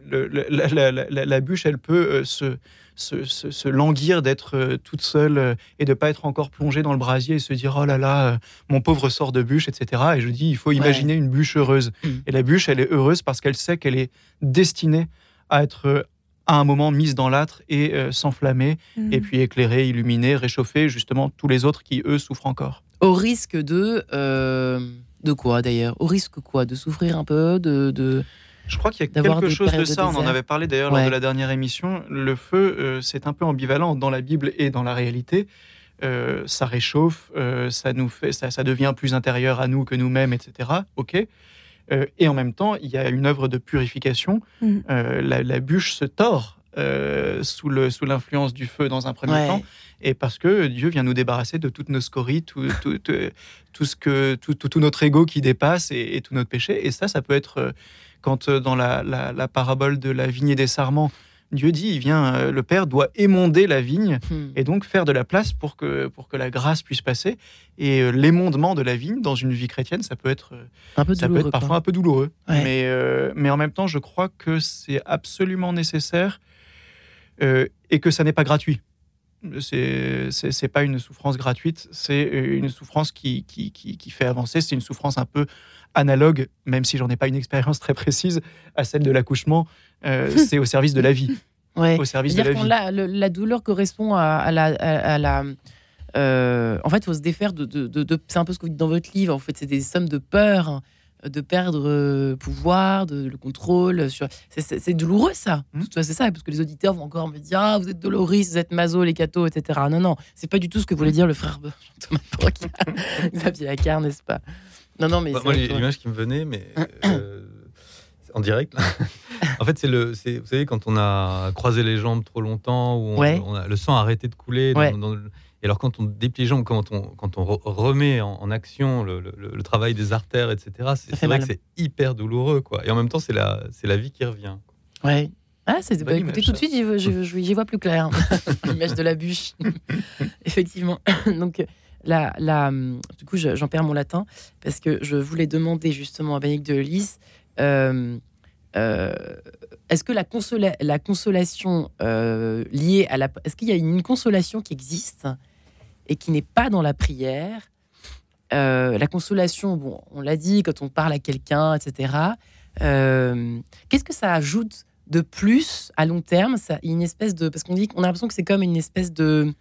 le, la, la- la- la- la bûche, elle peut euh, se, se, se- se languir d'être euh, toute seule euh, et de pas être encore plongée dans le brasier et se dire oh là là, mon pauvre sort de bûche, etc. Et je dis, il faut imaginer une bûche heureuse. Mm. Et la bûche, elle est heureuse parce qu'elle sait qu'elle est destinée à être à un moment mise dans l'âtre et euh, s'enflammer, Mhm. et puis éclairer, illuminer, réchauffer justement tous les autres qui, eux, souffrent encore. Au risque de. euh, de quoi d'ailleurs? Au risque quoi? De souffrir un peu? De, de... Je crois qu'il y a quelque chose de ça, on en avait parlé d'ailleurs Ouais. lors de la dernière émission. Le feu, euh, c'est un peu ambivalent dans la Bible et dans la réalité. Euh, ça réchauffe, euh, ça nous fait, ça, ça devient plus intérieur à nous que nous-mêmes, etc. Ok. Et en même temps, il y a une œuvre de purification. Euh, la, la bûche se tord sous le sous l'influence du feu dans un premier Ouais. temps, et parce que Dieu vient nous débarrasser de toutes nos scories, tout, tout, tout, tout ce que tout, notre ego qui dépasse et, et tout notre péché. Et ça, ça peut être quand euh, dans la, la, la parabole de la vigne et des sarments, Dieu dit, il vient, euh, le Père doit émonder la vigne Hmm. et donc faire de la place pour que, pour que la grâce puisse passer. Et euh, l'émondement de la vigne dans une vie chrétienne, ça peut être, Un peu ça peut quoi. parfois un peu douloureux. Ouais. Mais, euh, mais en même temps, je crois que c'est absolument nécessaire euh, et que ça n'est pas gratuit. C'est pas une souffrance gratuite, c'est une souffrance qui, qui, qui, qui fait avancer. C'est une souffrance un peu analogue, même si j'en ai pas une expérience très précise, à celle de l'accouchement. Euh, *laughs* c'est au service de la vie. Ouais. Au service de la vie. la, le- la douleur correspond à, à la. à- à la euh, en fait, il faut se défaire de. de- de- de- c'est un peu ce que vous dites dans votre livre. En fait, c'est des sommes de peur, hein, de perdre euh, pouvoir, de, le contrôle. Sur... C'est, douloureux, ça. Façon, C'est ça, parce que les auditeurs vont encore me dire Ah, vous êtes doloris, vous êtes maso, les cathos, etc. Non, non, c'est pas du tout ce que voulait dire le frère *laughs* Thomas Brock, *laughs* Xavier Accard, n'est-ce pas? Non, non, mais. Bah, c'est moi, l'image qui me venait, mais *clears throat* euh, en direct, *laughs* en fait, c'est le, c'est, vous savez, quand on a croisé les jambes trop longtemps, Ouais. a, le sang a arrêté de couler. Ouais. dans et alors, quand on jambes, quand on, quand on re- remet en, en action le, le- le travail des artères, etc., c'est, vrai mal. que c'est hyper douloureux, quoi. Et en même temps, c'est la, vie qui revient. Ouais. Ah, c'est bah, écoutez, tout de suite, j'y vois, plus clair. *laughs* L'image de la bûche. *laughs* Effectivement. *laughs* Donc, la, la, du coup, je- j'en perds mon latin parce que je voulais demander justement à Bénédicte de Lys euh, euh, est-ce que la, consola- la consolation euh, liée à la. Est-ce qu'il y a une consolation qui existe et qui n'est pas dans la prière Euh, La consolation, bon, on l'a dit, quand on parle à quelqu'un, etc. Euh, Qu'est-ce que ça ajoute de plus à long terme? Ça, une espèce de parce qu'on dit qu'on a l'impression que c'est comme une espèce de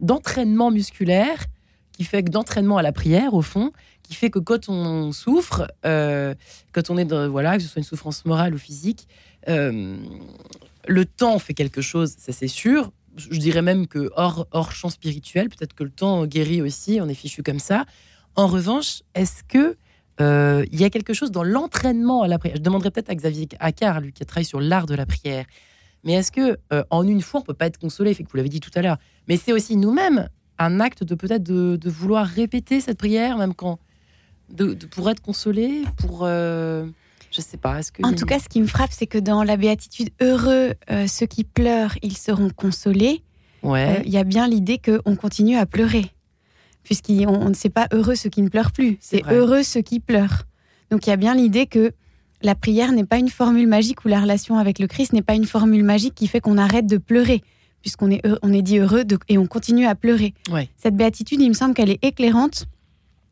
d'entraînement musculaire qui fait que d'entraînement à la prière au fond qui fait que quand on souffre euh, quand on est dans voilà que ce soit une souffrance morale ou physique le temps fait quelque chose ça c'est sûr je dirais même que hors hors champ spirituel peut-être que le temps guérit aussi on est fichu comme ça en revanche est-ce que euh, il y a quelque chose dans l'entraînement à la prière? Je demanderais peut-être à Xavier Accard, lui qui a travaillé sur l'art de la prière. Mais est-ce que euh, en une fois on peut pas être consolé? Fait que vous l'avez dit tout à l'heure. Mais c'est aussi nous-mêmes un acte de peut-être de, vouloir répéter cette prière, même quand pour être consolé, pour. euh, Je sais pas. Est-ce que En tout cas, ce qui me frappe, c'est que dans la béatitude heureux, euh, ceux qui pleurent, ils seront consolés. Euh, ouais. Il y a bien l'idée qu'on continue à pleurer, puisqu'on ne sait pas heureux ceux qui ne pleurent plus, C'est heureux ceux qui pleurent. Donc il y a bien l'idée que la prière n'est pas une formule magique ou la relation avec le Christ n'est pas une formule magique qui fait qu'on arrête de pleurer, puisqu'on est, heureux- on est dit heureux de- et on continue à pleurer. Ouais. Cette béatitude, il me semble qu'elle est éclairante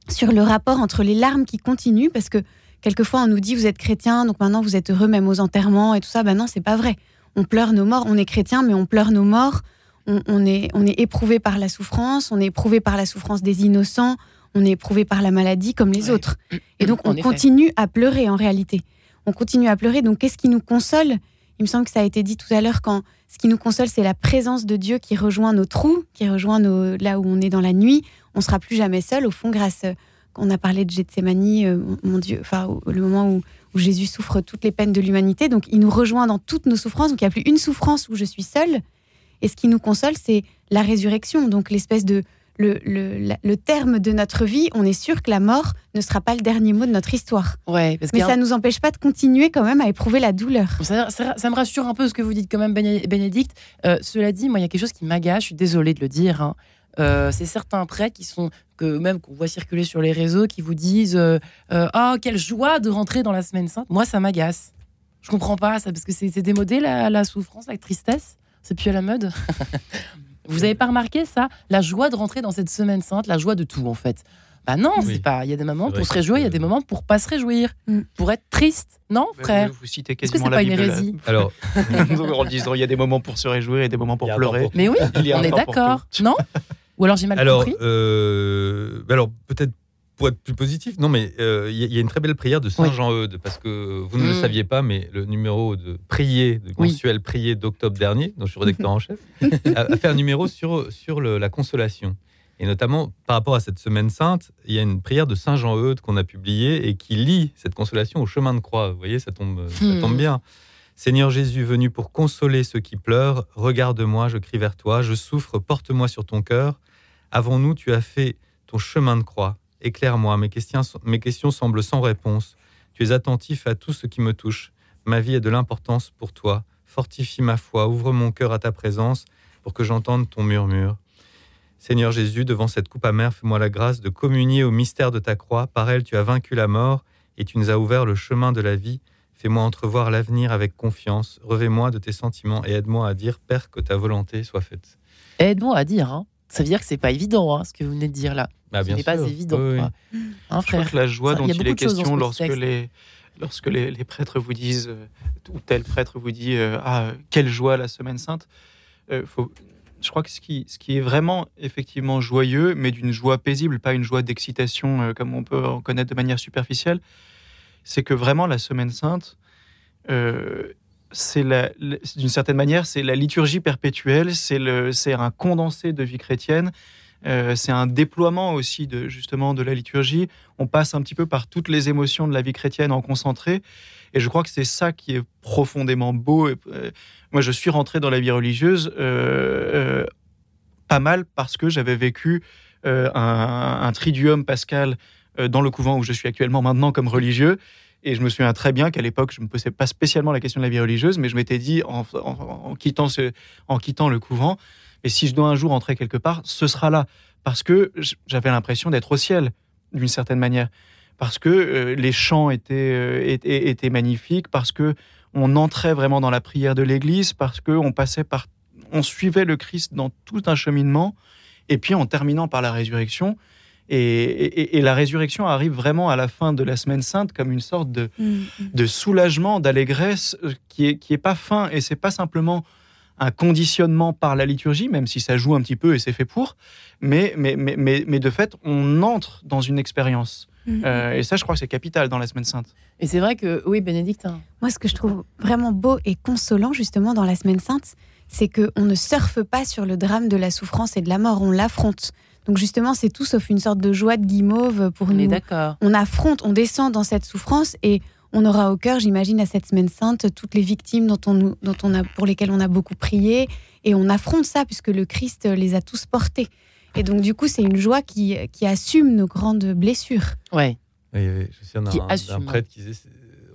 sur le rapport entre les larmes qui continuent, parce que quelquefois on nous dit vous êtes chrétien, donc maintenant vous êtes heureux même aux enterrements et tout ça. Ben non, c'est pas vrai. On pleure nos morts, on est chrétien, mais on pleure nos morts. On, on est, on est éprouvé par la souffrance, on est éprouvé par la souffrance des innocents, on est éprouvé par la maladie comme les Ouais. autres. Et donc En on effet. continue à pleurer en réalité. On continue à pleurer. Donc qu'est-ce qui nous console? Il me semble que ça a été dit tout à l'heure quand ce qui nous console, c'est la présence de Dieu qui rejoint nos trous, qui rejoint nos, là où on est dans la nuit. On sera plus jamais seul. Au fond, grâce, on a parlé de Gethsemane, euh, mon- Dieu, enfin le moment où, où Jésus souffre toutes les peines de l'humanité. Donc il nous rejoint dans toutes nos souffrances. Donc il n'y a plus une souffrance où je suis seule. Et ce qui nous console, c'est la résurrection. Donc l'espèce de le, le- la- le terme de notre vie, on est sûr que la mort ne sera pas le dernier mot de notre histoire. Ouais, parce Mais ça un- ne nous empêche pas de continuer quand même à éprouver la douleur. Ça, ça- ça me rassure un peu ce que vous dites quand même, Béné- Bénédicte. Euh, cela dit, moi, il y a quelque chose qui m'agace, je suis désolée de le dire. hein. Euh, c'est certains prêtres qui sont, que même qu'on voit circuler sur les réseaux, qui vous disent euh, euh, Ah, quelle joie de rentrer dans la semaine sainte. Moi, ça m'agace. Je comprends pas ça, parce que c'est démodé la, la souffrance, la tristesse. C'est plus à la mode. *laughs* vous avez pas remarqué ça? La joie de rentrer dans cette semaine sainte, la joie de tout, en fait. Bah non, Oui. c'est pas. Il y a des moments pour se réjouir, il y a des moments pour pas se réjouir, Mm. pour être triste. Non, frère? Vous, vous citez Est-ce que quasiment c'est la pas une hérésie? Alors, *laughs* en disant il y a des moments pour se réjouir et des moments pour pleurer. pour. Mais oui, Il y a on est d'accord. Non? *laughs* Ou alors j'ai mal alors, compris euh, alors peut-être pour être plus positif, non, mais euh, il y, a- il y a une très belle prière de Saint Oui. Jean-Eudes, parce que vous ne le Mm. saviez pas, mais le numéro de prier, de Oui. mensuel prier d'octobre dernier, dont je suis rédacteur en chef, *laughs* a, a fait un numéro sur, sur le- la consolation. Et notamment, par rapport à cette semaine sainte, il y a une prière de Saint Jean-Eudes qu'on a publiée et qui lie cette consolation au chemin de croix. Vous voyez, ça tombe, ça Hmm. tombe bien. Seigneur Jésus, venu pour consoler ceux qui pleurent, regarde-moi, je crie vers toi, je souffre, porte-moi sur ton cœur. Avant nous, tu as fait ton chemin de croix. Éclaire-moi, mes questions, semblent sans réponse. Tu es attentif à tout ce qui me touche. Ma vie est de l'importance pour toi. Fortifie ma foi, ouvre mon cœur à ta présence pour que j'entende ton murmure. Seigneur Jésus, devant cette coupe amère, fais-moi la grâce de communier au mystère de ta croix. Par elle, tu as vaincu la mort et tu nous as ouvert le chemin de la vie. Fais-moi entrevoir l'avenir avec confiance. Revêt-moi de tes sentiments et aide-moi à dire, Père, que ta volonté soit faite. Aide-moi à dire. Hein. Ça veut dire que c'est pas évident, hein, ce que vous venez de dire là. Bah, Ce n'est pas évident. Oui, oui. quoi. Hein, Je crois frère que la joie Ça, il y dont a il beaucoup est question lorsque, les, lorsque les, les prêtres vous disent, euh, ou tel prêtre vous dit euh, Ah, quelle joie la semaine sainte Euh, faut, Je crois que ce qui, ce qui est vraiment effectivement joyeux, mais d'une joie paisible, pas une joie d'excitation euh, comme on peut en connaître de manière superficielle, c'est que vraiment la semaine sainte, euh, c'est d'une certaine manière, c'est la liturgie perpétuelle, c'est un condensé de vie chrétienne. Euh, c'est un déploiement aussi de justement de la liturgie. On passe un petit peu par toutes les émotions de la vie chrétienne en concentré. Et je crois que c'est ça qui est profondément beau. Euh, moi, je suis rentré dans la vie religieuse euh, pas mal parce que j'avais vécu un, un triduum pascal dans le couvent où je suis actuellement maintenant comme religieux. Et je me souviens très bien qu'à l'époque, je ne me posais pas spécialement la question de la vie religieuse, mais je m'étais dit, en, quittant ce, en quittant le couvent, et si je dois un jour entrer quelque part, ce sera là. Parce que j'avais l'impression d'être au ciel, d'une certaine manière. Parce que euh, les chants étaient, euh, étaient, étaient magnifiques, parce que on entrait vraiment dans la prière de l'Église, parce que on passait par, on suivait le Christ dans tout un cheminement, et puis en terminant par la résurrection. Et, et- et la résurrection arrive vraiment à la fin de la semaine sainte comme une sorte de, Mm, de soulagement, d'allégresse euh, qui est, qui est pas fin et c'est pas simplement un conditionnement par la liturgie, même si ça joue un petit peu et c'est fait pour, mais, mais, mais, mais, mais de fait, on entre dans une expérience. mm. Euh, et ça, je crois que c'est capital dans la semaine sainte. Et c'est vrai que, oui, Bénédicte, hein. Moi, ce que je trouve vraiment beau et consolant, justement, dans la Semaine Sainte, c'est qu'on ne surfe pas sur le drame de la souffrance et de la mort, on l'affronte. Donc, justement, c'est tout sauf une sorte de joie de guimauve pour on nous. d'accord. On affronte, on descend dans cette souffrance et on aura au cœur, j'imagine, à cette Semaine Sainte, toutes les victimes dont on, nous- dont on a, pour lesquelles on a beaucoup prié. Et on affronte ça, puisque le Christ les a tous portés. Et donc, du coup, c'est une joie qui, qui assume nos grandes blessures. Ouais. Oui, oui, je me souviens Qui prêtre qui disait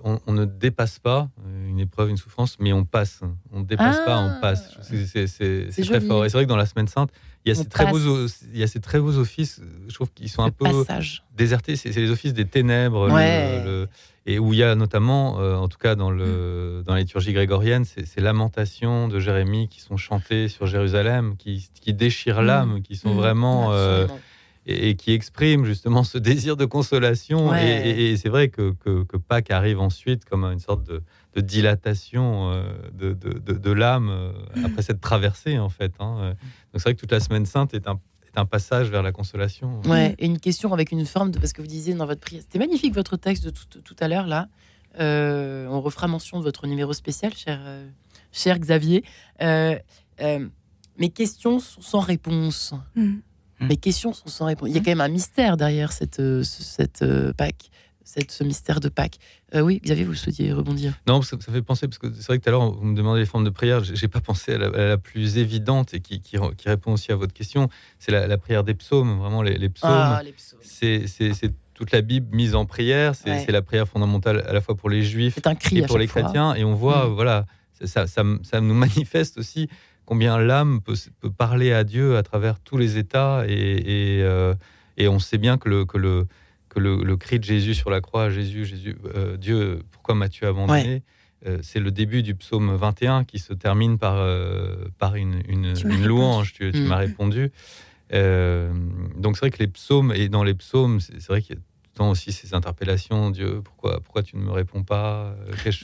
on, on ne dépasse pas une épreuve, une souffrance, mais on passe. On ne dépasse pas, Ah. on passe. C'est- très joli. fort. Et c'est vrai que dans la Semaine Sainte, il y a, On ces très, beaux, passe. il y a ces très beaux offices, euh, je trouve qu'ils sont un peu passage. désertés. C'est les offices des ténèbres. le- Ouais. le- et où il y a notamment, euh, en tout cas dans, le, dans la liturgie grégorienne, ces, ces lamentations de Jérémie qui sont chantées sur Jérusalem, qui, qui déchirent Mm. l'âme, qui sont Mm. vraiment. euh, et, et qui exprime justement ce *laughs* désir de consolation. Ouais. Et, et- et c'est vrai que, que, que Pâques arrive ensuite comme une sorte de, de dilatation euh, de, de, de- de l'âme euh, après cette traversée, en fait. hein. Euh, Donc c'est vrai que toute la Semaine Sainte est un, est un passage vers la consolation. Ouais, et une question avec une forme de. Parce que vous disiez dans votre prière. C'était magnifique votre texte de tout, tout à l'heure, là. Euh, on refera mention de votre numéro spécial, cher, euh, cher Xavier. Euh, euh, mes questions sont sans réponse. Mm. Mes questions sont sans réponse. Il y a quand même un mystère derrière cette, ce- cette euh, Pâques, cette, ce mystère de Pâques. Euh, oui, Xavier, vous souhaitiez rebondir Non, parce que ça fait penser, parce que c'est vrai que tout à l'heure, vous me demandez les formes de prière, j'ai pas pensé à la, à la plus évidente et qui, qui, qui répond aussi à votre question, c'est la, la prière des psaumes, vraiment les, les psaumes. Ah, les psaumes. c'est toute la Bible mise en prière. C'est Ouais. la prière fondamentale à la fois pour les juifs un cri et pour les fois. chrétiens. Et on voit, Mm. voilà, ça, ça, ça, ça nous manifeste aussi combien l'âme peut, peut parler à Dieu à travers tous les états. Et, et, euh, et on sait bien que le, que le, que le, le cri de Jésus sur la croix, Jésus, Jésus, euh, Dieu, pourquoi m'as-tu abandonné Euh, c'est le début du psaume 21 qui se termine par, euh, par une, une, Tu m'as une répondu. louange. Tu, tu Mm. m'as répondu. Euh, donc c'est vrai que les psaumes, et dans les psaumes, c'est c'est vrai qu'il y a tout le temps aussi ces interpellations, Dieu, pourquoi, pourquoi tu ne me réponds pas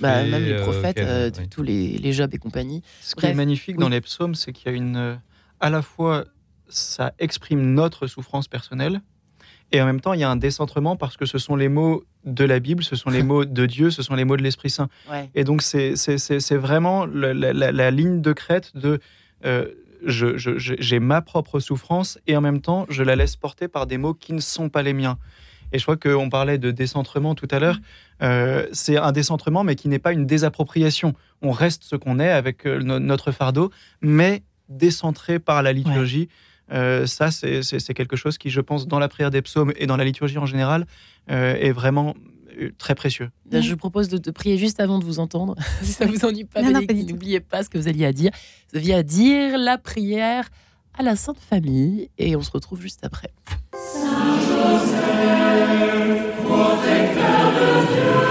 Bah, même les prophètes, quel- euh, oui. tous les, les Job et compagnie. Ce qui est magnifique oui. dans les psaumes, c'est qu'il y a une. euh, à la fois, ça exprime notre souffrance personnelle, et en même temps, il y a un décentrement parce que ce sont les mots de la Bible, ce sont les *laughs* mots de Dieu, ce sont les mots de l'Esprit Saint. Ouais. Et donc, c'est vraiment la, la- la- ligne de crête de. euh, J'ai ma propre souffrance et en même temps, je la laisse porter par des mots qui ne sont pas les miens. Et je crois qu'on parlait de décentrement tout à l'heure. Euh, c'est un décentrement, mais qui n'est pas une désappropriation. On reste ce qu'on est avec euh, no- notre fardeau, mais décentré par la liturgie. Euh, ça, c'est quelque chose qui, je pense, dans la prière des psaumes et dans la liturgie en général, euh, est vraiment euh, très précieux. Là, Je vous propose de, de prier juste avant de vous entendre. *laughs* si ça vous ennuie pas, n'oubliez pas ce que vous alliez à dire. Vous aviez à dire la prière à la Sainte Famille et on se retrouve juste après. Bref,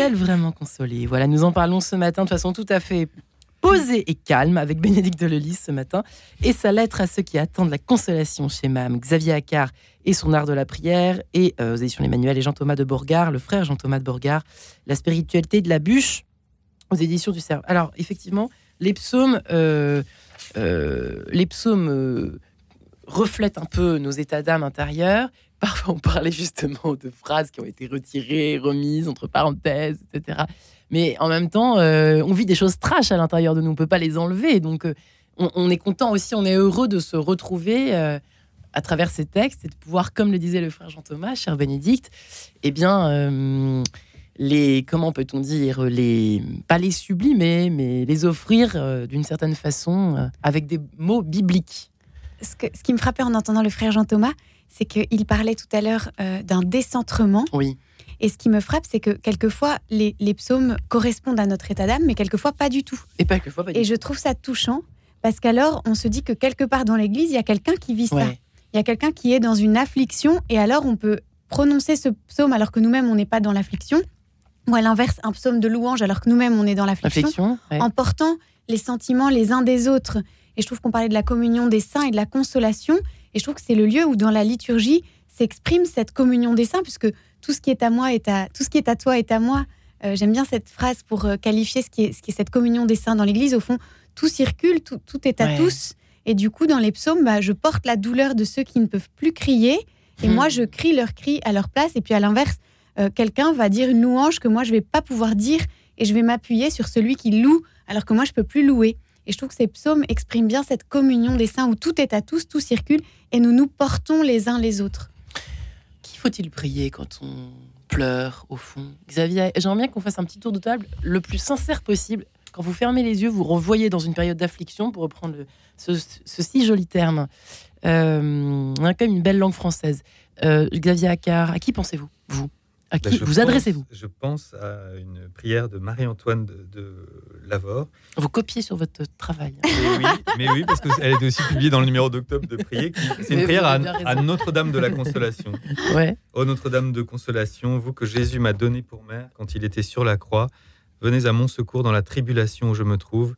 peuvent-elles vraiment consoler Voilà, nous en parlons ce matin de façon tout à fait posée et calme avec Bénédicte Lelis ce matin et sa lettre à ceux qui attendent la consolation chez Mam, Xavier Accard et son art de la prière et euh, aux éditions Emmanuel et Jean-Thomas de Borgard, le frère Jean-Thomas de Borgard, la spiritualité de la bûche aux éditions du Cerf. Alors effectivement, les psaumes, euh, euh, les psaumes reflètent un peu nos états d'âme intérieurs. Parfois, on parlait justement de phrases qui ont été retirées, remises entre parenthèses, etc. Mais en même temps, euh, on vit des choses trash à l'intérieur de nous. On ne peut pas les enlever. Donc, euh, on, est content aussi, on est heureux de se retrouver euh, à travers ces textes et de pouvoir, comme le disait le frère Jean-Thomas, cher Bénédicte, eh bien, les, comment peut-on dire, les, pas les sublimer, mais les offrir d'une certaine façon avec des mots bibliques. Ce, ce, qui me frappait en entendant le frère Jean-Thomas, c'est qu'il parlait tout à l'heure d'un décentrement. Oui. Et ce qui me frappe, c'est que quelquefois, les, psaumes correspondent à notre état d'âme, mais quelquefois pas du tout. Et pas quelquefois pas Et je trouve ça touchant, parce qu'alors, on se dit que quelque part dans l'Église, il y a quelqu'un qui vit ça. Il y a quelqu'un qui est dans une affliction, et alors on peut prononcer ce psaume alors que nous-mêmes, on n'est pas dans l'affliction. Ou à l'inverse, un psaume de louange alors que nous-mêmes, on est dans l'affliction. En portant les sentiments les uns des autres. Et je trouve qu'on parlait de la communion des saints et de la consolation. Et je trouve que c'est le lieu où, dans la liturgie, s'exprime cette communion des saints, puisque tout ce qui est à moi est à tout ce qui est à toi est à moi. Euh, j'aime bien cette phrase pour euh, qualifier ce qui, est, ce qui est cette communion des saints dans l'Église. Au fond, tout circule, tout, tout est à tous. Et du coup, dans les psaumes, bah, je porte la douleur de ceux qui ne peuvent plus crier. Et hmm. moi, je crie leur cri à leur place. Et puis à l'inverse, euh, quelqu'un va dire une louange que moi, je vais pas pouvoir dire. Et je vais m'appuyer sur celui qui loue, alors que moi, je peux plus louer. Et je trouve que ces psaumes expriment bien cette communion des saints où tout est à tous, tout circule, et nous nous portons les uns les autres. Qui faut-il prier quand on pleure au fond? Xavier, j'aimerais bien qu'on fasse un petit tour de table le plus sincère possible. Quand vous fermez les yeux, vous revoyez dans une période d'affliction, pour reprendre ce, si joli terme. On a quand même une belle langue française. Euh, Xavier Accard, à qui pensez-vous? Vous à bah, qui vous adressez-vous? Je pense à une prière de Marie-Antoine de, Lavore. Vous copiez sur votre travail. Mais oui, parce qu'elle est aussi publiée dans le numéro d'octobre de prier. C'est une prière à, Notre-Dame de la Consolation. Ouais. Ô Notre-Dame de Consolation, vous que Jésus m'a donné pour mère quand il était sur la croix, venez à mon secours dans la tribulation où je me trouve.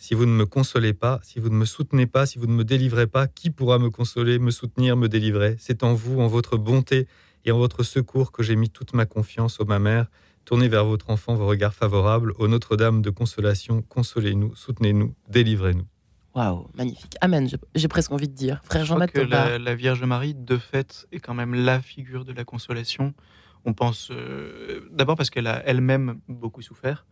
Si vous ne me consolez pas, si vous ne me soutenez pas, si vous ne me délivrez pas, qui pourra me consoler, me soutenir, me délivrer? C'est en vous, en votre bonté et en votre secours que j'ai mis toute ma confiance, ô ma mère. Tournez vers votre enfant vos regards favorables. Ô Notre-Dame de consolation, consolez-nous, soutenez-nous, délivrez-nous. Waouh, magnifique. Amen, j'ai presque envie de dire. Frère Jean-Baptiste. La, la, Vierge Marie, de fait, est quand même la figure de la consolation. On pense euh, d'abord parce qu'elle a elle-même beaucoup souffert.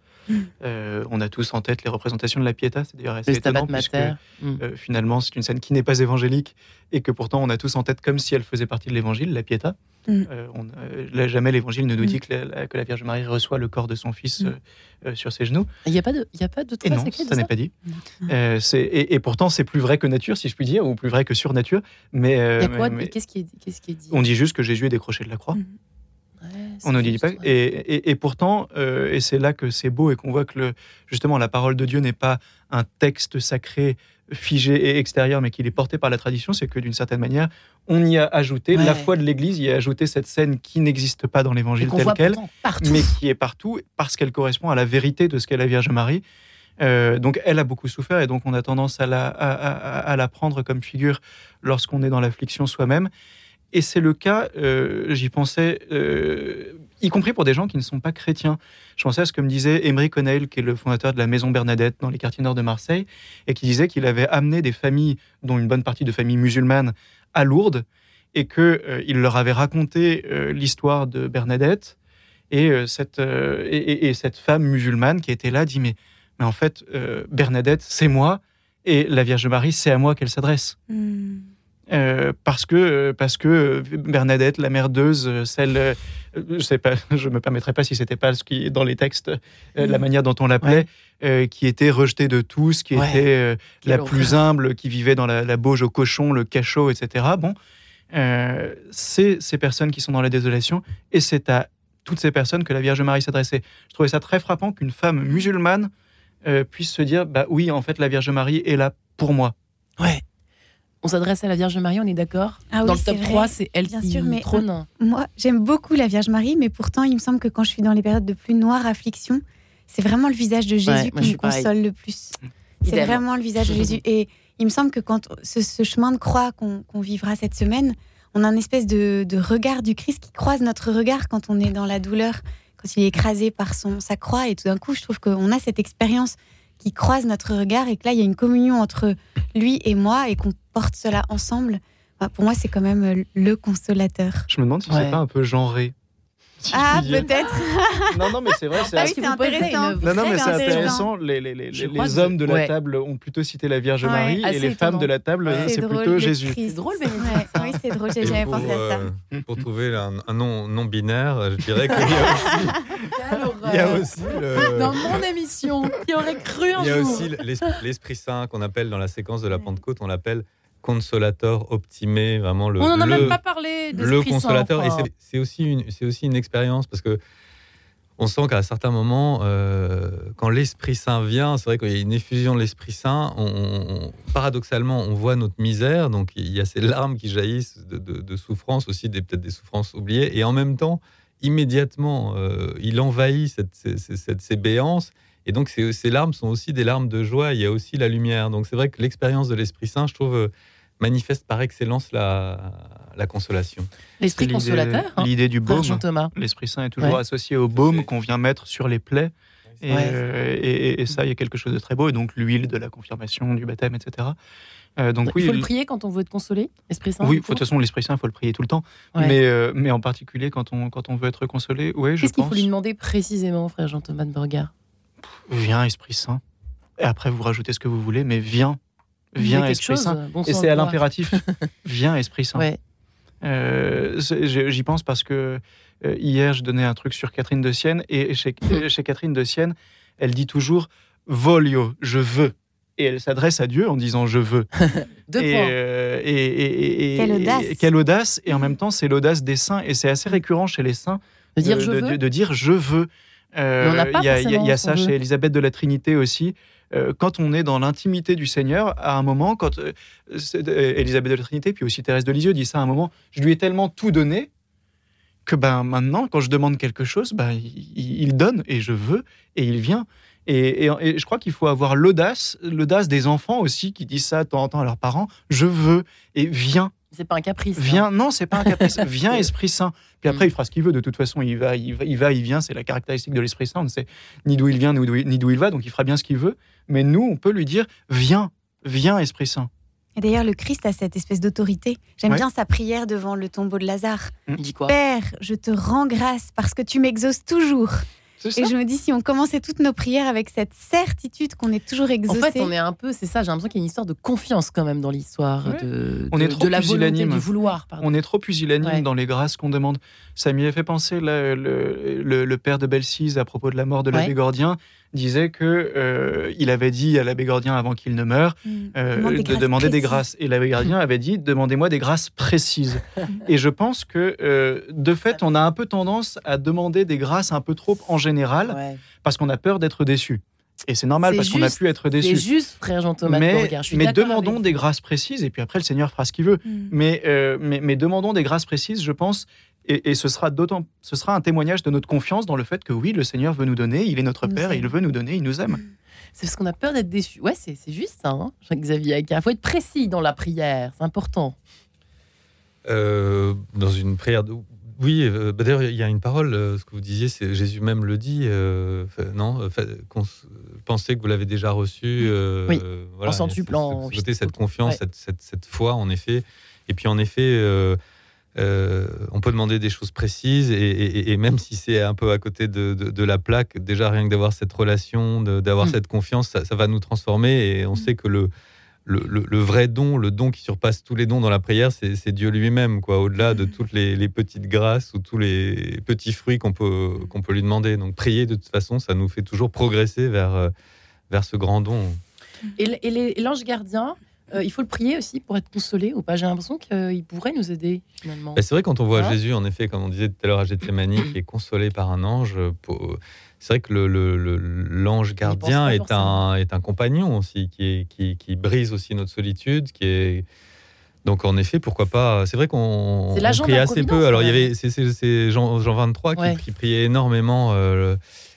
Euh, on a tous en tête les représentations de la Pietà, c'est d'ailleurs assez étonnant puisque mm. euh, finalement c'est une scène qui n'est pas évangélique et que pourtant on a tous en tête comme si elle faisait partie de l'évangile, la Pietà. Mm. Euh, jamais l'évangile ne nous dit mm. que, la, Vierge Marie reçoit le corps de son fils sur ses genoux. Il n'y a pas de, il a pas de et non, ça n'est pas dit. Et, et, pourtant c'est plus vrai que nature, si je puis dire, ou plus vrai que sur nature. Mais, qu'est-ce qui, qui, est dit? On dit juste que Jésus est décroché de la croix on ne dit pas. Et, pourtant, euh, et c'est là que c'est beau et qu'on voit que le, justement la parole de Dieu n'est pas un texte sacré figé et extérieur, mais qu'il est porté par la tradition, c'est que d'une certaine manière, on y a ajouté, la foi de l'Église y a ajouté cette scène qui n'existe pas dans l'Évangile tel quel, mais qui est partout parce qu'elle correspond à la vérité de ce qu'est la Vierge Marie. Euh, donc elle a beaucoup souffert et donc on a tendance à la, à la prendre comme figure lorsqu'on est dans l'affliction soi-même. Et c'est le cas, euh, j'y pensais, euh, y compris pour des gens qui ne sont pas chrétiens. Je pensais à ce que me disait Emery Connell, qui est le fondateur de la Maison Bernadette dans les quartiers nord de Marseille, et qui disait qu'il avait amené des familles, dont une bonne partie de familles musulmanes, à Lourdes, et qu'il euh, leur avait raconté l'histoire de Bernadette. Et, cette, et, cette femme musulmane qui était là dit Mais, mais en fait, Bernadette, c'est moi, et la Vierge Marie, c'est à moi qu'elle s'adresse. Hmm. Euh, parce que euh, parce que Bernadette, la merdeuse, euh, celle, je sais pas, *laughs* je me permettrai pas si c'était pas ce qui est dans les textes, la mm. manière dont on l'appelait, qui était rejetée de tous, qui était la plus humble, qui vivait dans la, la, bauge au cochon, le cachot, etc. Bon, c'est ces personnes qui sont dans la désolation, et c'est à toutes ces personnes que la Vierge Marie s'adressait. Je trouvais ça très frappant qu'une femme musulmane puisse se dire, bah oui, en fait, la Vierge Marie est là pour moi. Ouais On s'adresse à la Vierge Marie, on est d'accord Ah Dans le top c'est vrai. 3, c'est elle Bien qui sûr, mais- trône. Moi, j'aime beaucoup la Vierge Marie, mais pourtant, il me semble que quand je suis dans les périodes de plus noire affliction, c'est vraiment le visage de Jésus Ouais, moi, je qui me pareil. console le plus. C'est vraiment le visage de Jésus. Et il me semble que quand ce, ce chemin de croix qu'on qu'on vivra cette semaine, on a une espèce de, de regard du Christ qui croise notre regard quand on est dans la douleur, quand il est écrasé par son, sa croix. Et tout d'un coup, je trouve qu'on a cette expérience qui croise notre regard et que là, il y a une communion entre lui et moi et qu'on porte cela ensemble. Bah, pour moi, c'est quand même euh, le consolateur. Je me demande si Ouais. c'est pas un peu genré. Si je Ah, puis dire. peut-être. *laughs* Non, non, mais c'est vrai. c'est Ah oui, c'est intéressant. Non, non, mais c'est intéressant. Les, les, les, les que hommes de la ouais. table ont plutôt cité la Vierge Ouais. Marie et les femmes de la table, Ouais. c'est plutôt Jésus. C'est drôle, Bénédicte. Ouais, oui, c'est drôle, j'ai jamais pour, pensé à ça. euh, pour trouver un, un nom non binaire, je dirais qu'il y a aussi, *laughs* il y a aussi le- Dans mon émission, qui aurait cru un Il y a jour aussi l'es- l'Esprit Saint qu'on appelle dans la séquence de la Pentecôte, on l'appelle consolateur optimé, vraiment le, On n'en a le, même pas parlé le d'Esprit Saint, consolateur. Et c'est- aussi une, c'est aussi une expérience parce que on sent qu'à certains moments, euh, quand l'Esprit Saint vient, c'est vrai qu'il y a une effusion de l'Esprit Saint. On, on- paradoxalement, on voit notre misère, donc il y a ces larmes qui jaillissent de, de- de souffrance aussi, des- peut-être des souffrances oubliées, et en même temps, immédiatement, euh, il envahit cette, cette- cette- ces béances. Et donc, ces, ces larmes sont aussi des larmes de joie. Il y a aussi la lumière. Donc, c'est vrai que l'expérience de l'Esprit Saint, je trouve, euh, manifeste par excellence la, la consolation. L'Esprit L'idée- consolateur, hein, L'idée du frère baume. Jean-Thomas. L'Esprit Saint est toujours Ouais. associé au baume qu'on vient mettre sur les plaies. Et, Ouais. euh, et- ça, il y a quelque chose de très beau. Et donc, l'huile de la confirmation, du baptême, etc. Euh, donc, oui, il faut le prier quand on veut être consolé, Esprit Saint. oui, de toute façon, l'Esprit Saint, il faut le prier tout le temps. Ouais. Mais, euh, mais en particulier, quand on, quand on veut être consolé, oui, je Qu'est-ce qu'il faut lui demander précisément, frère Jean-Thomas de Borgard Viens, Esprit Saint. Et après, vous rajoutez ce que vous voulez, mais viens. Viens, quelque Esprit chose, Saint. bon Et sang c'est à l'impératif. *laughs* viens, Esprit Saint. Ouais. Euh, J'y pense parce que euh, hier, je donnais un truc sur Catherine de Sienne et chez, euh, chez Catherine de Sienne, elle dit toujours Voglio, je veux. Et elle s'adresse à Dieu en disant je veux. *laughs* Deux et, points. euh, et- et- et- Quelle et- audace. quelle audace. Et en même temps, c'est l'audace des saints. Et c'est assez récurrent chez les saints De dire de, je de- veux. de dire je veux. Euh, Il y a, il y a- il y a forcément ça chez vœu. Élisabeth de la Trinité aussi. Euh, quand on est dans l'intimité du Seigneur, à un moment, quand euh, euh, Élisabeth de la Trinité, puis aussi Thérèse de Lisieux dit ça à un moment, je lui ai tellement tout donné que ben maintenant, quand je demande quelque chose, ben, il, donne et je veux et il vient. Et, et- et je crois qu'il faut avoir l'audace, l'audace des enfants aussi qui disent ça de temps en temps à leurs parents, je veux et viens. C'est pas un caprice. hein. Viens, non, c'est pas un caprice. *laughs* Viens, Esprit Saint. Puis après, Mm. il fera ce qu'il veut. De toute façon, il va, il va, il, va, il vient. C'est la caractéristique de l'Esprit Saint. On ne sait ni d'où il vient, ni d'où il, ni d'où il va. Donc, il fera bien ce qu'il veut. Mais nous, on peut lui dire Viens, viens, Esprit Saint. Et d'ailleurs, le Christ a cette espèce d'autorité. J'aime Ouais. bien sa prière devant le tombeau de Lazare. Il dit quoi? Père, je te rends grâce parce que tu m'exauces toujours. Et je me dis, si on commençait toutes nos prières avec cette certitude qu'on est toujours En exaucé. fait, on est un peu, c'est ça, j'ai l'impression qu'il y a une histoire de confiance quand même dans l'histoire, Ouais. de, On de- est trop de la volonté, du vouloir. Pardon. On est trop pusillanime Ouais. dans les grâces qu'on demande. Ça m'y a fait penser, là, le, le- le père de Belsize, à propos de la mort de l'abbé. Gordien, disait que euh, il avait dit à l'abbé Gordien avant qu'il ne meure Mm. euh, Demande de demander des grâces. Et l'abbé gardien avait dit demandez-moi des grâces précises. *laughs* et je pense que euh, de fait, on a un peu tendance à demander des grâces un peu trop en général Ouais. parce qu'on a peur d'être déçu. Et c'est normal C'est parce qu'on a pu être C'est déçu. juste, frère Jean-Thomas Mais, Beauregard, je suis mais d'accord demandons avec des grâces précises et puis après le Seigneur fera ce qu'il veut. Mm. Mais, euh, mais, mais demandons des grâces précises, je pense, et, et ce sera d'autant, ce sera un témoignage de notre confiance dans le fait que oui, le Seigneur veut nous donner, il est notre Il Père, et il veut nous donner, il nous aime. C'est parce qu'on a peur d'être déçu. Ouais, c'est c'est juste ça, hein, Jacques-Xavier. Il faut être précis dans la prière, c'est important. Euh, dans une prière de... Oui, euh, bah d'ailleurs, il y a une parole, euh, ce que vous disiez, c'est Jésus même le dit, euh, fait- non Pensez que vous l'avez déjà reçu. Oui. euh, En centuple, ce- en- ce côté, cette confiance, Ouais. cette, cette, cette foi, en effet. Et puis, en effet, on peut demander des choses précises, et, et- et même si c'est un peu à côté de, de- de la plaque, déjà rien que d'avoir cette relation, d'avoir Mm. cette confiance, ça, ça va nous transformer, et on Mm. sait que le, le, le- vrai don, le don qui surpasse tous les dons dans la prière, c'est Dieu lui-même, quoi. Au-delà de toutes les, petites grâces ou tous les petits fruits qu'on peut qu'on peut lui demander. Donc prier de toute façon, ça nous fait toujours progresser vers euh, vers ce grand don. Et, et l'ange gardien, euh, il faut le prier aussi pour être consolé ou pas J'ai l'impression qu'il pourrait nous aider finalement. Bah, c'est vrai quand on voit. Jésus, en effet, comme on disait tout à l'heure à Gethsemane, qui est consolé par un ange. euh, pour- C'est vrai que le- le- le- l'ange gardien est forcément. un, est un compagnon aussi, qui, est, qui, qui brise aussi notre solitude, qui est Donc en effet, pourquoi pas C'est vrai qu'on priait assez peu. Alors il y avait c'est- Jean, Jean 23 qui, Ouais. qui priait énormément. euh,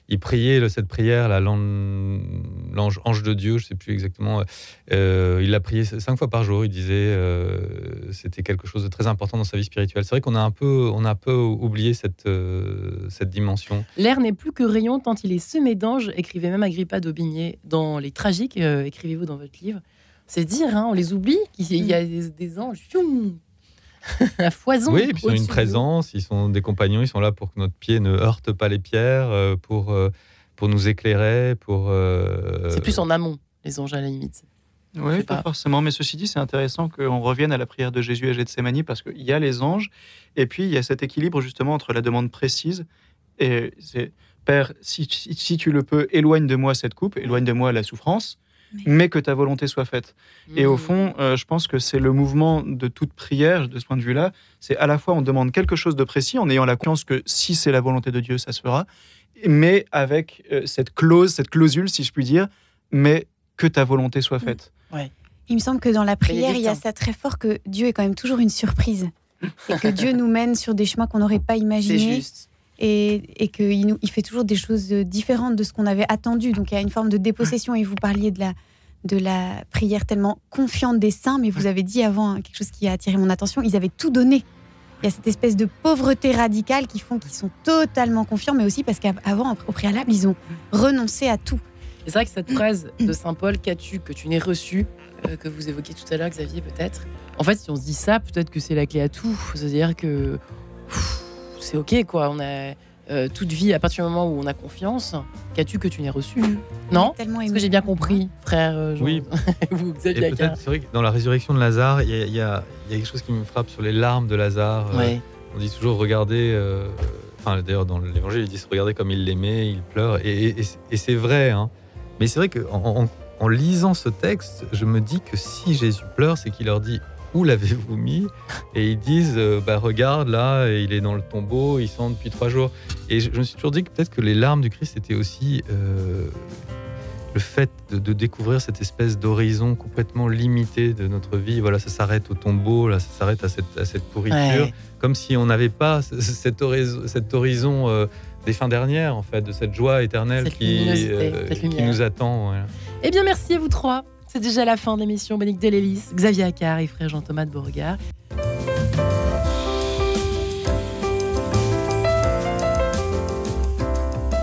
il priait cette prière, l'ange ange de Dieu, je sais plus exactement. euh, il l'a prié cinq fois par jour. Il disait euh, c'était quelque chose de très important dans sa vie spirituelle. C'est vrai qu'on a un peu on a un peu oublié cette euh, cette dimension. L'air n'est plus que rayon tant il est semé d'anges, écrivait même Agrippa d'Aubigné dans Les Tragiques, euh, écrivez-vous dans votre livre. C'est dire, hein, on les oublie, qu'il y a des, anges *laughs* à foison. Oui, et puis ils ont une présence, ils sont des compagnons, ils sont là pour que notre pied ne heurte pas les pierres, euh, pour, euh, pour nous éclairer, pour... euh. C'est plus en amont, les anges à la limite. Oui, pas, pas. forcément. Mais ceci dit, c'est intéressant qu'on revienne à la prière de Jésus à Gethsemane parce qu'il y a les anges et puis il y a cet équilibre justement entre la demande précise et c'est Père, si, si- si tu le peux, éloigne de moi cette coupe, éloigne de moi la souffrance, Mais- mais que ta volonté soit faite. Et au Mm. fond, euh, je pense que c'est le mouvement de toute prière de ce point de vue-là. C'est à la fois on demande quelque chose de précis en ayant la confiance que si c'est la volonté de Dieu, ça se fera, mais avec euh, cette clause, cette clausule, si je puis dire, mais que ta volonté soit faite. Il me semble que dans la prière, il y a ça très fort que Dieu est quand même toujours une surprise. Et que *laughs* Dieu nous mène sur des chemins qu'on n'aurait pas C'est imaginés. juste. Et, et qu'il il fait toujours des choses euh, différentes de ce qu'on avait attendu. Donc il y a une forme de dépossession. Et vous parliez de la, prière tellement confiante des saints. Mais vous avez dit avant hein, quelque chose qui a attiré mon attention. Ils avaient tout donné. Il y a cette espèce de pauvreté radicale qui font qu'ils sont totalement confiants, mais aussi parce qu'avant, au préalable, ils ont renoncé à tout. C'est vrai que cette phrase de Saint Paul, qu'as-tu que tu n'aies reçu, euh, que vous évoquiez tout à l'heure, Xavier, peut-être. En fait, si on se dit ça, peut-être que c'est la clé à tout. C'est-à-dire que c'est OK, quoi. On a euh, toute vie, à partir du moment où on a confiance, qu'as-tu que tu n'aies reçu Non Tellement Est-ce que j'ai bien compris, frère euh, Jean Oui. *laughs* vous, Xavier c'est vrai que dans la résurrection de Lazare, il y a, y y quelque chose qui me frappe sur les larmes de Lazare. Euh, Ouais. On dit toujours, regardez... euh, Enfin, d'ailleurs, dans l'évangile, ils disent, regardez comme il l'aimait, il pleure. Et, et- et c'est- et c'est vrai, hein. Mais c'est vrai qu'en en, en lisant ce texte, je me dis que si Jésus pleure, c'est qu'il leur dit où l'avez-vous mis Et ils disent euh, bah regarde là, il est dans le tombeau, il sent depuis trois jours. Et je, je me suis toujours dit que peut-être que les larmes du Christ étaient aussi euh, le fait de, de découvrir cette espèce d'horizon complètement limité de notre vie. Voilà, ça s'arrête au tombeau, là, ça s'arrête à cette, à cette pourriture, Ouais. comme si on n'avait pas ce- ce- cet horizon, cet horizon euh, des fins dernières, en fait, de cette joie éternelle Cette qui, lumière. nous attend. voilà. Eh bien, merci à vous trois. C'est déjà la fin de l'émission. Bénique Delélis, Xavier Accard et frère Jean-Thomas de Beauregard.